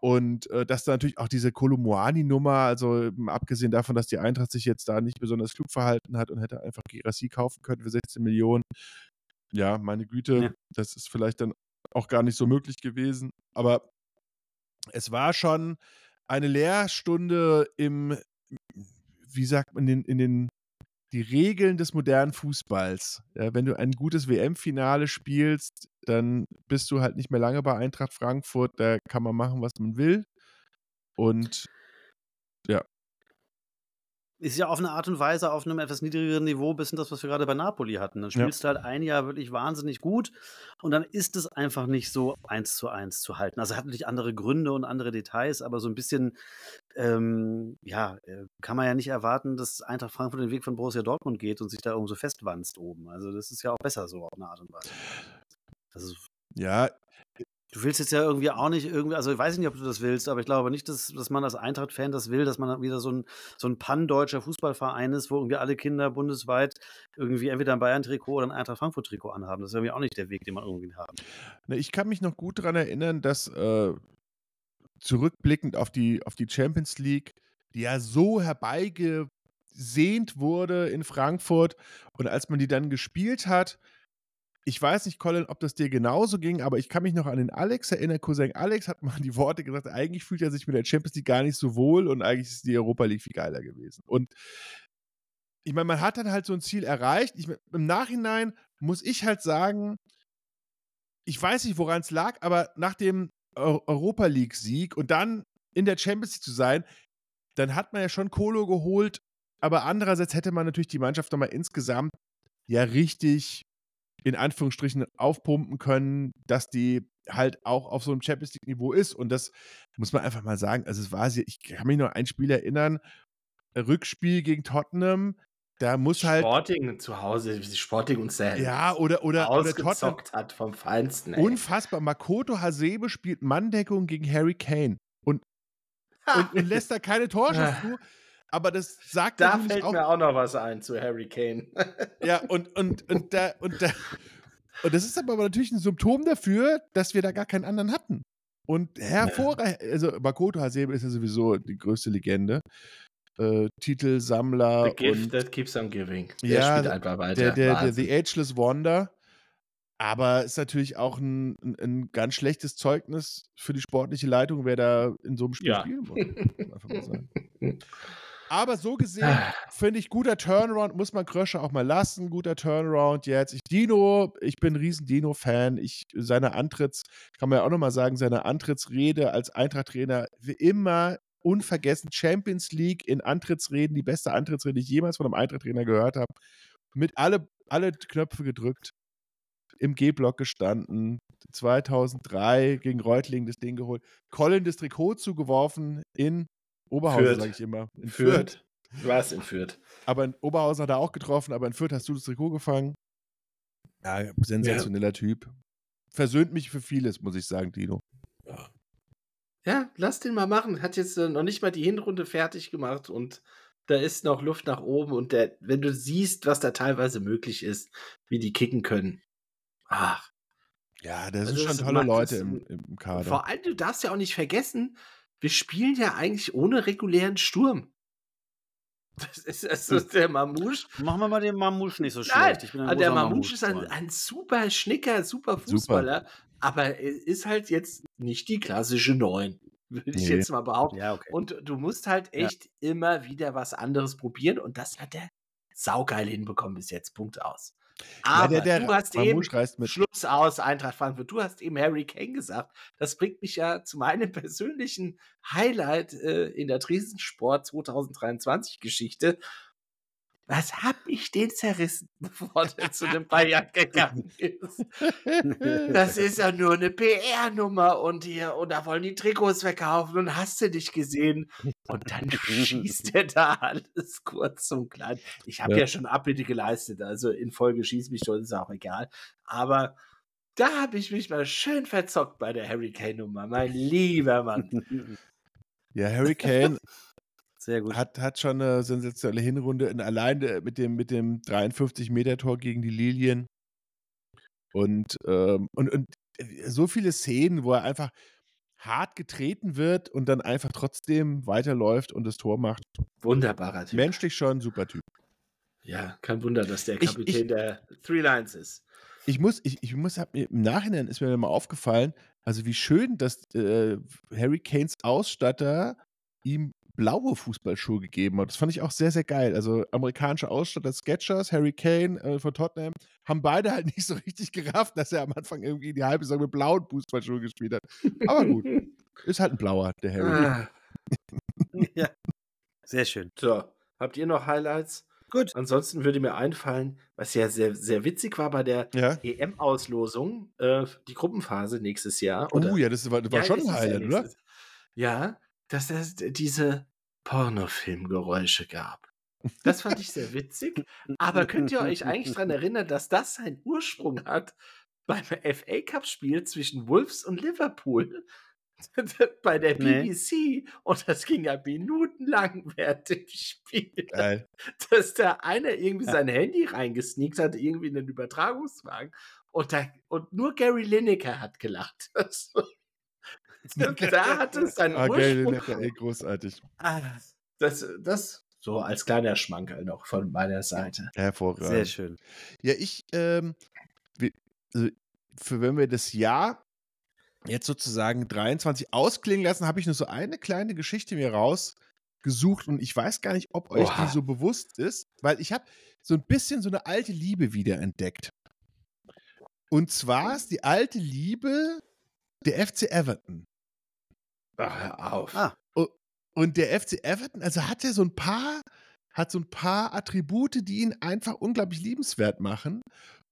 Und äh, dass da natürlich auch diese Kolumuani-Nummer, also abgesehen davon, dass die Eintracht sich jetzt da nicht besonders klug verhalten hat und hätte einfach Gerassi kaufen können für 16 Millionen, ja, meine Güte, ja. das ist vielleicht dann auch gar nicht so möglich gewesen. Aber es war schon eine Lehrstunde im, wie sagt man, in, in den die Regeln des modernen Fußballs. Ja, wenn du ein gutes WM-Finale spielst, dann bist du halt nicht mehr lange bei Eintracht Frankfurt. Da kann man machen, was man will. Und ja ist ja auf eine Art und Weise auf einem etwas niedrigeren Niveau ein bisschen das, was wir gerade bei Napoli hatten. Dann spielst ja. du halt ein Jahr wirklich wahnsinnig gut und dann ist es einfach nicht so eins zu eins zu halten. Also hat natürlich andere Gründe und andere Details, aber so ein bisschen, ähm, ja, äh, kann man ja nicht erwarten, dass Eintracht Frankfurt den Weg von Borussia Dortmund geht und sich da irgendwo so festwanzt oben. Also das ist ja auch besser so auf eine Art und Weise. ja, Du willst jetzt ja irgendwie auch nicht irgendwie, also ich weiß nicht, ob du das willst, aber ich glaube nicht, dass, dass man als Eintracht-Fan das will, dass man wieder so ein, so ein pan-deutscher Fußballverein ist, wo irgendwie alle Kinder bundesweit irgendwie entweder ein Bayern-Trikot oder ein Eintracht Frankfurt-Trikot anhaben. Das ist irgendwie auch nicht der Weg, den man irgendwie haben. Ich kann mich noch gut daran erinnern, dass äh, zurückblickend auf die, auf die Champions League, die ja so herbeigesehnt wurde in Frankfurt und als man die dann gespielt hat, ich weiß nicht, Colin, ob das dir genauso ging, aber ich kann mich noch an den Alex erinnern. Cousin Alex hat mal die Worte gesagt, eigentlich fühlt er sich mit der Champions League gar nicht so wohl und eigentlich ist die Europa League viel geiler gewesen. Und ich meine, man hat dann halt so ein Ziel erreicht. Ich, Im Nachhinein muss ich halt sagen, ich weiß nicht, woran es lag, aber nach dem Europa League-Sieg und dann in der Champions League zu sein, dann hat man ja schon Kolo geholt, aber andererseits hätte man natürlich die Mannschaft nochmal insgesamt ja richtig in Anführungsstrichen aufpumpen können, dass die halt auch auf so einem Champions League-Niveau ist. Und das muss man einfach mal sagen. Also, es war sie, ich kann mich noch an ein Spiel erinnern: Rückspiel gegen Tottenham. Da muss halt. Sporting zu Hause, Sporting uns selbst ja, oder, oder, oder Tottenham hat vom Feinsten. Ey. Unfassbar. Makoto Hasebe spielt Manndeckung gegen Harry Kane und, und, und lässt da keine Torschüsse zu. Aber das sagt Da fällt auch, mir auch noch was ein zu Harry Kane. (laughs) ja, und, und, und, da, und, da, und das ist aber natürlich ein Symptom dafür, dass wir da gar keinen anderen hatten. Und hervorragend, also Makoto Hasebe ist ja sowieso die größte Legende. Äh, Titelsammler. The gift und, that keeps on giving. Der ja, spielt einfach weiter. Der, der, der, The Ageless Wonder. Aber ist natürlich auch ein, ein, ein, ganz schlechtes Zeugnis für die sportliche Leitung, wer da in so einem Spiel ja. spielen wollte. (laughs) Aber so gesehen ah. finde ich guter Turnaround, muss man Krösche auch mal lassen. Guter Turnaround jetzt. Ich, Dino, ich bin ein riesen Dino-Fan. seine Antritts, kann man ja auch nochmal sagen, seine Antrittsrede als Eintracht-Trainer, wie immer unvergessen. Champions League in Antrittsreden, die beste Antrittsrede, die ich jemals von einem Eintracht-Trainer gehört habe. Mit alle, alle Knöpfe gedrückt, im G-Block gestanden, 2003 gegen Reutling das Ding geholt, Colin das Trikot zugeworfen in Oberhausen, sage ich immer. In Fürth. Fürth. Du warst in Fürth. Aber in Oberhausen hat er auch getroffen, aber in Fürth hast du das Trikot gefangen. Ja, sensationeller ja. Typ. Versöhnt mich für vieles, muss ich sagen, Dino. Ja. Ja, lass den mal machen. Hat jetzt äh, noch nicht mal die Hinrunde fertig gemacht und da ist noch Luft nach oben und der, wenn du siehst, was da teilweise möglich ist, wie die kicken können. Ach. Ja, da sind also schon tolle Leute im, im Kader. Vor allem, du darfst ja auch nicht vergessen, wir spielen ja eigentlich ohne regulären Sturm. (laughs) Das ist also der Mamouche. Machen wir mal den Mamouche nicht so schlecht. Nein, der Mamouche ist ein, ein, super Schnicker, super Fußballer, super. aber ist halt jetzt nicht die klassische Neun, würde nee. ich jetzt mal behaupten. Ja, okay. Und du musst halt echt ja. immer wieder was anderes probieren und das hat der saugeil hinbekommen bis jetzt. Punkt aus. Aber der, der du hast eben reist mit. Schluss aus, Eintracht Frankfurt. Du hast eben Harry Kane gesagt. Das bringt mich ja zu meinem (laughs) persönlichen Highlight äh, in der Dresden-Sport 2023-Geschichte. Was hab ich den zerrissen, (laughs) bevor der zu den Bayern gegangen ist? Das ist ja nur eine PR-Nummer und hier, und da wollen die Trikots verkaufen und hast du dich gesehen. Und dann schießt er da alles kurz und klein. Ich habe Ja. ja. schon Abbitte geleistet, also in Folge schieß mich tot, ist auch egal. Aber da habe ich mich mal schön verzockt bei der Harry Kane-Nummer, mein lieber Mann. (laughs) Ja, Harry Kane Sehr gut. hat, hat schon eine sensationelle Hinrunde und allein äh, mit dem, mit dem 53-Meter-Tor gegen die Lilien. Und, ähm, und, und äh, so viele Szenen, wo er einfach hart getreten wird und dann einfach trotzdem weiterläuft und das Tor macht. Wunderbarer Typ. Menschlich schon ein super Typ. Ja, kein Wunder, dass der Ich- Kapitän ich- der Three Lions ist. Ich muss, ich, ich muss, hab mir, im Nachhinein ist mir mal aufgefallen, also wie schön, dass äh, Harry Kanes Ausstatter ihm blaue Fußballschuhe gegeben hat. Das fand ich auch sehr, sehr geil. Also amerikanische Ausstatter, Sketchers, Harry Kane äh, von Tottenham, haben beide halt (laughs) nicht so richtig gerafft, dass er am Anfang irgendwie die halbe Saison mit blauen Fußballschuhen gespielt hat. Aber gut, (laughs) ist halt ein blauer, der Harry. Ah, (laughs) ja. Sehr schön. so, habt ihr noch Highlights? Gut. Ansonsten würde mir einfallen, was ja sehr, sehr witzig war bei der Ja. EM-Auslosung, äh, die Gruppenphase nächstes Jahr. Oh oder- ja, das war, das war Ja, schon ein ja Highlight, oder? Ja, dass es diese Pornofilmgeräusche gab. Das fand ich sehr witzig. Aber könnt ihr euch eigentlich daran (laughs) erinnern, dass das seinen Ursprung hat beim FA Cup-Spiel zwischen Wolves und Liverpool? (laughs) Bei der Nee. BBC. Und das ging ja minutenlang während dem Spiel Geil. dass da einer irgendwie sein Handy reingesneakt hat, irgendwie in den Übertragungswagen. Und, da, und nur Gary Lineker hat gelacht. (laughs) Also, und (laughs) da hat es seinen Ah, geil, Ursprung. lecker, ey, großartig. Ah, das, das so als kleiner Schmankerl noch von meiner Seite. Hervorragend. Sehr schön. Ja, ich, ähm, also für wenn wir das Jahr jetzt sozusagen 23 ausklingen lassen, habe ich nur so eine kleine Geschichte mir rausgesucht und ich weiß gar nicht, ob euch Oha. die so bewusst ist, weil ich habe so ein bisschen so eine alte Liebe wiederentdeckt. Und zwar ist die alte Liebe der FC Everton. Ach, hör auf. Ah. Und der FC Everton, also hat er so ein paar, hat so ein paar Attribute, die ihn einfach unglaublich liebenswert machen.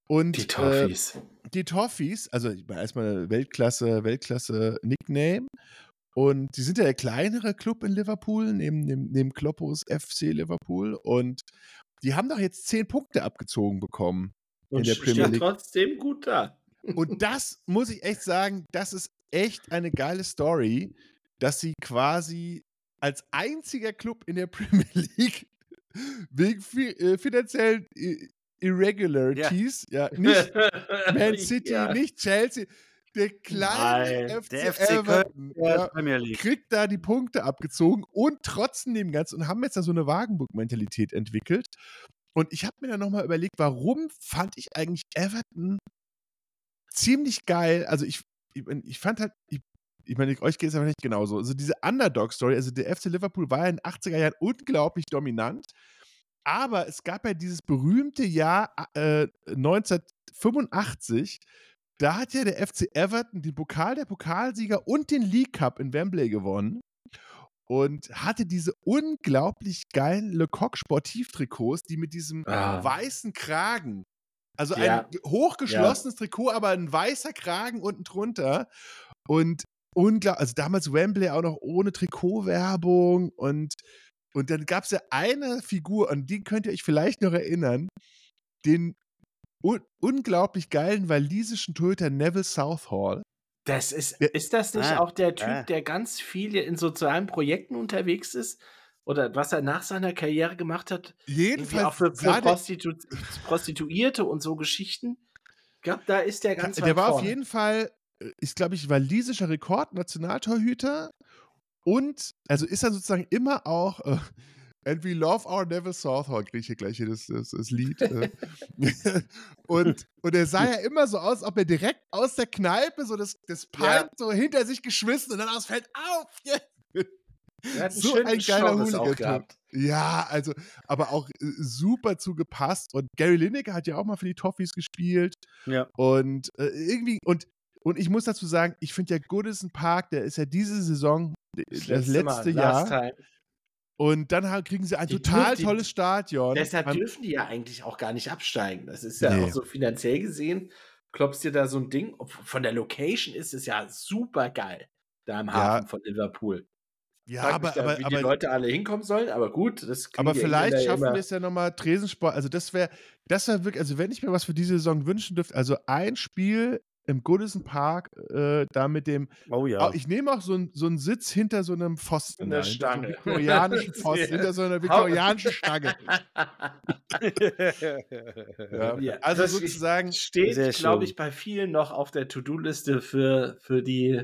Und die äh, Toffees. die Toffees, also ich meine, erstmal Weltklasse, Weltklasse Nickname. Und die sind ja der kleinere Club in Liverpool, neben, neben, neben Kloppos FC Liverpool. Und die haben doch jetzt zehn Punkte abgezogen bekommen. und der Premier League. trotzdem gut da. Und das muss ich echt sagen, das ist echt eine geile Story, dass sie quasi als einziger Club in der (laughs) Premier League wegen äh, finanziellen äh, Irregularities, ja. nicht (laughs) Man City, Ja. nicht Chelsea, der kleine Nein, FC, der FC Everton Ja, ja, Premier League. kriegt da die Punkte abgezogen und trotzdem dem Ganzen und haben jetzt da so eine Wagenburg-Mentalität entwickelt. Und ich habe mir dann nochmal überlegt, warum fand ich eigentlich Everton ziemlich geil. Also ich, ich, ich fand halt, ich, ich meine, euch geht es aber nicht genauso. Also diese Underdog-Story, also der FC Liverpool war ja in den 80er Jahren unglaublich dominant. Aber es gab ja dieses berühmte Jahr äh, 1985, da hat ja der FC Everton den Pokal der Pokalsieger und den League Cup in Wembley gewonnen und hatte diese unglaublich geilen Lecoq Sportiv-Trikots, die mit diesem Ah. weißen Kragen, also Ja. ein hochgeschlossenes Trikot, aber ein weißer Kragen unten drunter und unglaublich, also damals Wembley auch noch ohne Trikotwerbung und und dann gab es ja eine Figur, an die könnt ihr euch vielleicht noch erinnern, den un unglaublich geilen walisischen Torhüter Neville Southall. Das ist, Ja. ist das nicht Ah, auch der Typ, ah. der ganz viel in sozialen Projekten unterwegs ist? Oder was er nach seiner Karriere gemacht hat? Jedenfalls auch für, für der, Prostitu Prostituierte und so Geschichten. Ich glaube, da ist der ganz der weit war auf vorne. jeden Fall, ist glaube ich, walisischer Rekord-Nationaltorhüter und, also ist er sozusagen immer auch, äh, And we love our Neville Southall, kriege ich hier gleich hier das, das, das Lied. äh. (laughs) und, und er sah ja immer so aus, ob er direkt aus der Kneipe so das, das Pint so hinter sich geschmissen und dann aus Feld auf. Yeah. Er hat so ein geiler gehabt. Ja, also, aber auch äh, super zugepasst. Und Gary Lineker hat ja auch mal für die Toffees gespielt. Ja. Und äh, irgendwie, und, und ich muss dazu sagen, ich finde ja Goodison Park, der ist ja diese Saison, d- das, letzte, Mal, Jahr. Und dann kriegen sie ein Die total dürfen- tolles Stadion. Deshalb An- dürfen die ja eigentlich auch gar nicht absteigen. Das ist ja Nee. auch so finanziell gesehen. Klopfst dir da so ein Ding. Von der Location ist es ja super geil. Da im Ja. Hafen von Liverpool. ja, Frag aber, mich da, aber, wie aber die Leute alle hinkommen sollen, aber gut, das Aber vielleicht schaffen wir es ja nochmal Tresensport. Also das wäre, das wäre wirklich, also wenn ich mir was für diese Saison wünschen dürfte, also ein Spiel im Goodison Park, äh, da mit dem, Oh ja. oh, ich nehme auch so, ein, so einen Sitz hinter so einem Pfosten. In der da, hinter So Stange. viktorianischen (laughs) Pfosten, hinter so einer viktorianischen Stange. (laughs) Ja. Ja, Also das sozusagen, steht, glaube ich, bei vielen noch auf der To-Do-Liste für, für die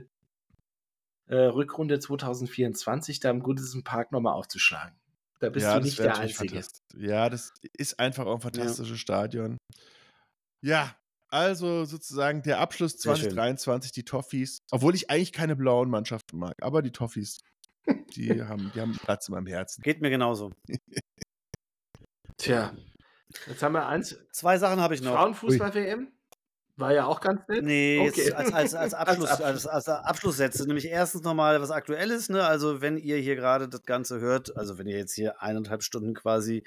äh, Rückrunde 2024, da im Goodison Park nochmal aufzuschlagen. Da bist ja, du nicht der Einzige. Ja, das ist einfach auch ein fantastisches Stadion. Ja, also sozusagen der Abschluss Sehr schön. 2023, die Toffees. Obwohl ich eigentlich keine blauen Mannschaften mag, aber die Toffees, die haben, die haben Platz in meinem Herzen. Geht mir genauso. Tja, jetzt haben wir eins. Zwei Sachen habe ich noch. Frauenfußball-WM? War ja auch ganz nett. Nee, Okay. jetzt als, als, als, (laughs) Abschluss, Als als, als Abschlusssätze. Nämlich erstens nochmal was Aktuelles. Ne? Also, wenn ihr hier gerade das Ganze hört, also wenn ihr jetzt hier eineinhalb Stunden quasi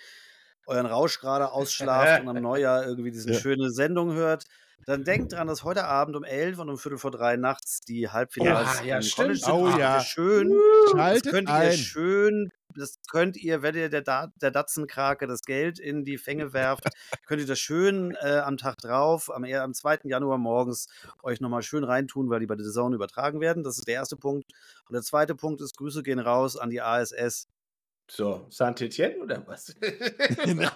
euren Rausch gerade ausschlaft und am (laughs) Neujahr irgendwie diese Ja. schöne Sendung hört, dann denkt dran, dass heute Abend um 11 und um Viertel vor drei nachts die Halbfinals Ja, ja. College sind. Oh Das ja. Schön. Das Schaltet könnt ihr ein. schön, das könnt ihr, wenn ihr der, Da- der Datzenkrake das Geld in die Fänge werft, könnt ihr das schön äh, am Tag drauf, am, eher am 2. Januar morgens, euch nochmal schön reintun, weil die bei der Saison übertragen werden. Das ist der erste Punkt. Und der zweite Punkt ist, Grüße gehen raus an die ASS. So, Saint-Etienne oder was? (laughs) Genau.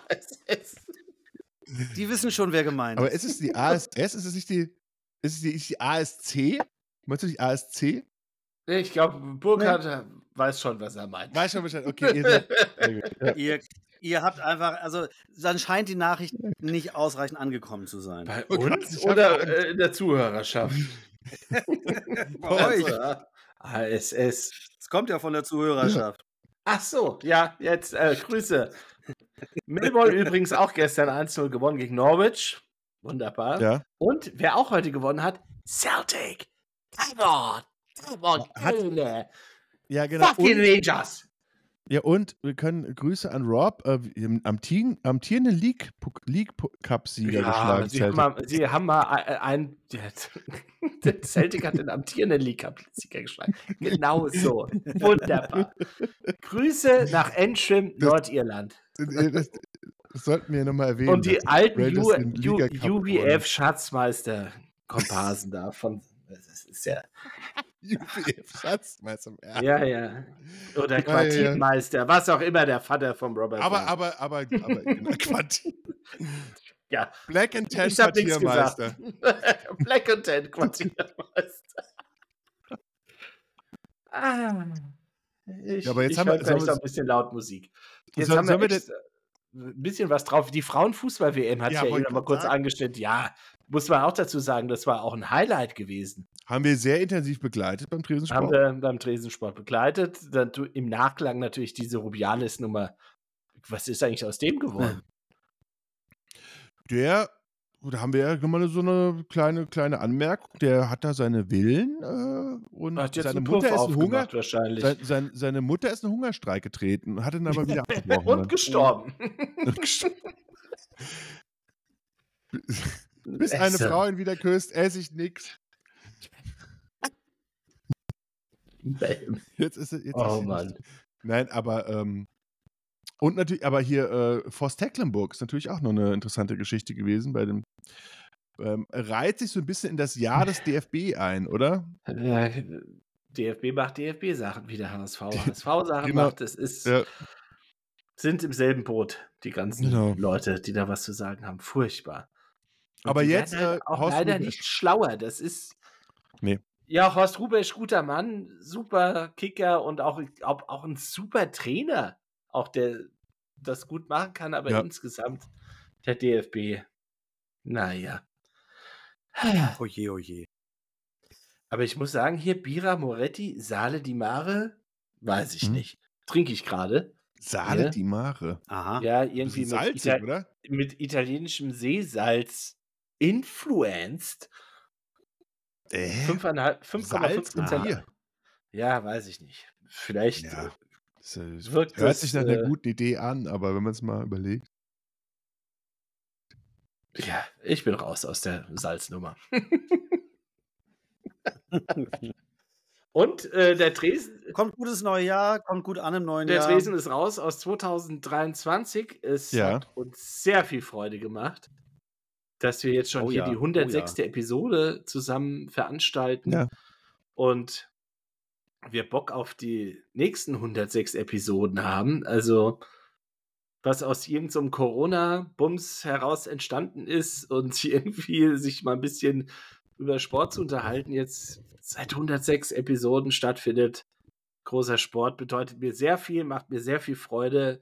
Die wissen schon, wer gemeint Aber ist. ist es die ASS? Ist es nicht die, ist es die, ist die ASC? Meinst du die ASC? Nee, ich glaube, Burkhardt äh, weiß schon, was er meint. Weiß schon Bescheid. Okay, ihr seid. (laughs) Ihr, ihr habt einfach, also dann scheint die Nachricht nicht ausreichend angekommen zu sein. Bei Oh uns hab oder äh, in der Zuhörerschaft? (laughs) Bei euch. ASS. Es kommt ja von der Zuhörerschaft. Ach so, ja, jetzt äh, Grüße. Millwall (laughs) übrigens auch gestern 1-0 gewonnen gegen Norwich. Wunderbar. Ja. Und wer auch heute gewonnen hat, Celtic. Come on. Come on, Hat- ja, genau. Fucking Rangers. Ja, und wir können Grüße an Rob, äh, amtierenden amtierende League, League Cup-Sieger Ja, geschlagen. sie haben, mal, sie haben mal ein, ein der, Celtic hat den amtierenden League Cup-Sieger geschlagen. Genau so. Wunderbar. Grüße nach Ensham, Das- Nordirland. Äh, das, das sollten wir nochmal erwähnen. Und die alten Rangers U, den U, Liga Cup gewonnen UWF-Schatzmeister-Komparsen da von. Das ist ja. UWF Schatzmeister. Ja. Ja, ja. Oder Ja, ja, ja. Quartiermeister, was auch immer der Vater vom Robert Aber, war. aber, aber, aber, genau, (laughs) Quartier. ja, Black and Tan Quartiermeister. (laughs) Black and Tan Quartiermeister. ah. Ich, Ja, aber jetzt ich haben wir- vielleicht wir- noch ein bisschen Lautmusik. Jetzt Soll- haben wir, wir ein bisschen was drauf. Die Frauenfußball-WM hat Ja, ja, eben mal kurz sagen. angestellt. Ja, muss man auch dazu sagen, das war auch ein Highlight gewesen. Haben wir sehr intensiv begleitet beim Haben Tresensport. wir beim Tresensport begleitet. Dann im Nachklang natürlich diese Rubiales-Nummer. Was ist eigentlich aus dem geworden? (laughs) Der, da haben wir ja nochmal so eine kleine, kleine Anmerkung. Der hat da seine Villen äh, und Hat seine Mutter Puff ist in Hunger. wahrscheinlich. Sein, sein, seine Mutter ist in Hungerstreik getreten, hat ihn aber wieder (laughs) abgebrochen. Und gestorben. Und (laughs) gestorben. Bis eine Esse. Frau ihn wieder küsst, esse ich nix. (laughs) Jetzt ist es. Jetzt Oh ist Mann. nicht. Nein, aber ähm, und natürlich, aber hier äh, Forst Tecklenburg ist natürlich auch noch eine interessante Geschichte gewesen bei dem. Ähm, reiht sich so ein bisschen in das Jahr des DFB ein, oder? Ja, DFB macht DFB-Sachen, wie der HSV HSV-Sachen Genau. macht. Es ist, Ja. sind im selben Boot, die ganzen Genau. Leute, die da was zu sagen haben. Furchtbar. Aber jetzt, halt äh, auch Horst leider Rubesch. nicht schlauer. Das ist. Nee. Ja, Horst Rubesch, guter Mann, super Kicker und auch, auch ein super Trainer, auch der das gut machen kann, aber Ja. insgesamt der DFB, naja. Oje, oje. Aber ich muss sagen, hier Bira Moretti, Sale di Mare, weiß ich Mhm. nicht. Trinke ich gerade. Sale Ja. di Mare. Aha. Ja, irgendwie mit, salzig, Ita oder? mit italienischem Seesalz influenced. Äh, 5,5 Salz im Prozent. Bier. Ja, weiß ich nicht. Vielleicht Ja. äh, Das, äh, wirkt hört das, sich nach einer äh, guten Idee an, aber wenn man es mal überlegt. Ja, ich bin raus aus der Salznummer. (laughs) Und äh, der Tresen, Kommt gutes neues Jahr, kommt gut an im neuen der Jahr. Tresen ist raus aus 2023. Es Ja. hat uns sehr viel Freude gemacht, dass wir jetzt schon Oh hier ja, die oh 106. ja. Episode zusammen veranstalten. Ja. Und wir Bock auf die nächsten 106 Episoden haben. Also, was aus irgendeinem Corona-Bums heraus entstanden ist und (laughs) irgendwie sich mal ein bisschen über Sport zu unterhalten, jetzt seit 106 Episoden stattfindet. Großer Sport bedeutet mir sehr viel, macht mir sehr viel Freude.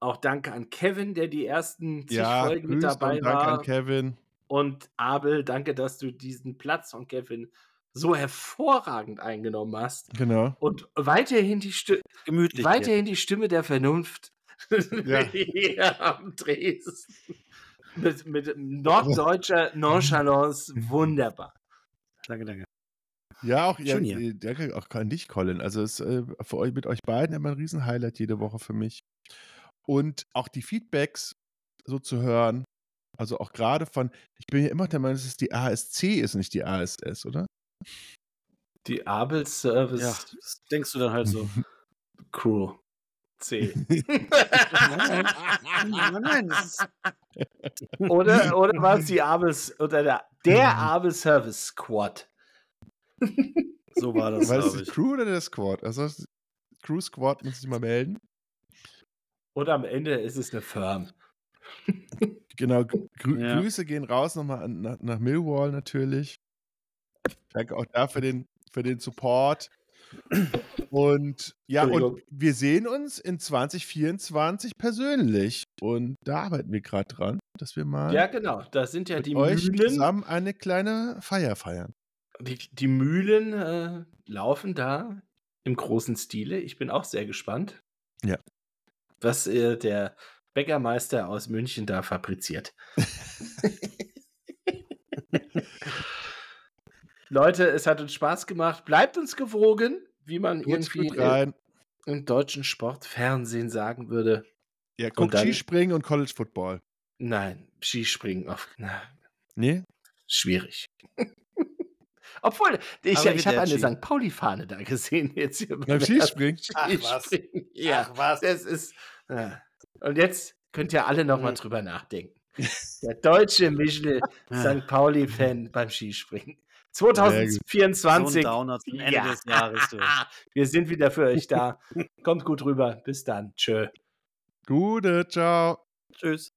Auch danke an Kevin, der die ersten zig Ja, Folgen mit dabei und war. an Kevin. Und Abel, danke, dass du diesen Platz von Kevin so hervorragend eingenommen hast. Genau. Und weiterhin die, Sti Gemütlich. hier. weiterhin die Stimme der Vernunft (laughs) Ja. hier am Dresden. Mit, mit norddeutscher (laughs) Nonchalance wunderbar. Danke, danke. Ja, auch, ja, äh, danke auch an dich, Colin. Also es äh, für euch mit euch beiden immer ein Riesen-Highlight jede Woche für mich. Und auch die Feedbacks so zu hören, also auch gerade von, ich bin ja immer der Meinung, dass es die ASC ist, nicht die ASS, oder? Die Abel Service Ja, das denkst du dann halt so. (laughs) Crew C. nein, nein, nein, oder, oder war es die Abels oder der, der Abel Service Squad? so war das, War das die ich. Crew oder der Squad? Also Crew Squad muss ich mal melden. Oder am Ende ist es eine Firm. (laughs) Genau, grü Ja. Grüße gehen raus nochmal an, nach, nach Millwall natürlich. Danke auch da für den, für den Support. Und ja, und wir sehen uns in 2024 persönlich. Und da arbeiten wir gerade dran, dass wir mal Ja, genau. Da sind ja die euch Mühlen. zusammen eine kleine Feier feiern. Die, die Mühlen äh, laufen da im großen Stile. Ich bin auch sehr gespannt. Ja. Was äh, der Bäckermeister aus München da fabriziert. (laughs) Leute, es hat uns Spaß gemacht. Bleibt uns gewogen, wie man Kurz irgendwie im deutschen Sportfernsehen sagen würde. Ja, guckt dann- Skispringen und College Football. Nein, Skispringen auf. Na, Nee? schwierig. Obwohl, ich, ich habe eine. St. Pauli-Fahne da gesehen. (laughs) Jetzt hier Beim Skispringen? Ach, was. Skispringen. Ja, Ach, was. das ist. Ja. Und jetzt könnt ihr alle nochmal Mhm. drüber nachdenken. (laughs) Der deutsche Michel Ja. St. Pauli-Fan beim Skispringen. So ein 2024. Downer zum Ende Ja. des Jahres. (laughs) Du. Wir sind wieder für euch da. Kommt gut rüber. Bis dann. Tschö. Gute, ciao. Tschüss.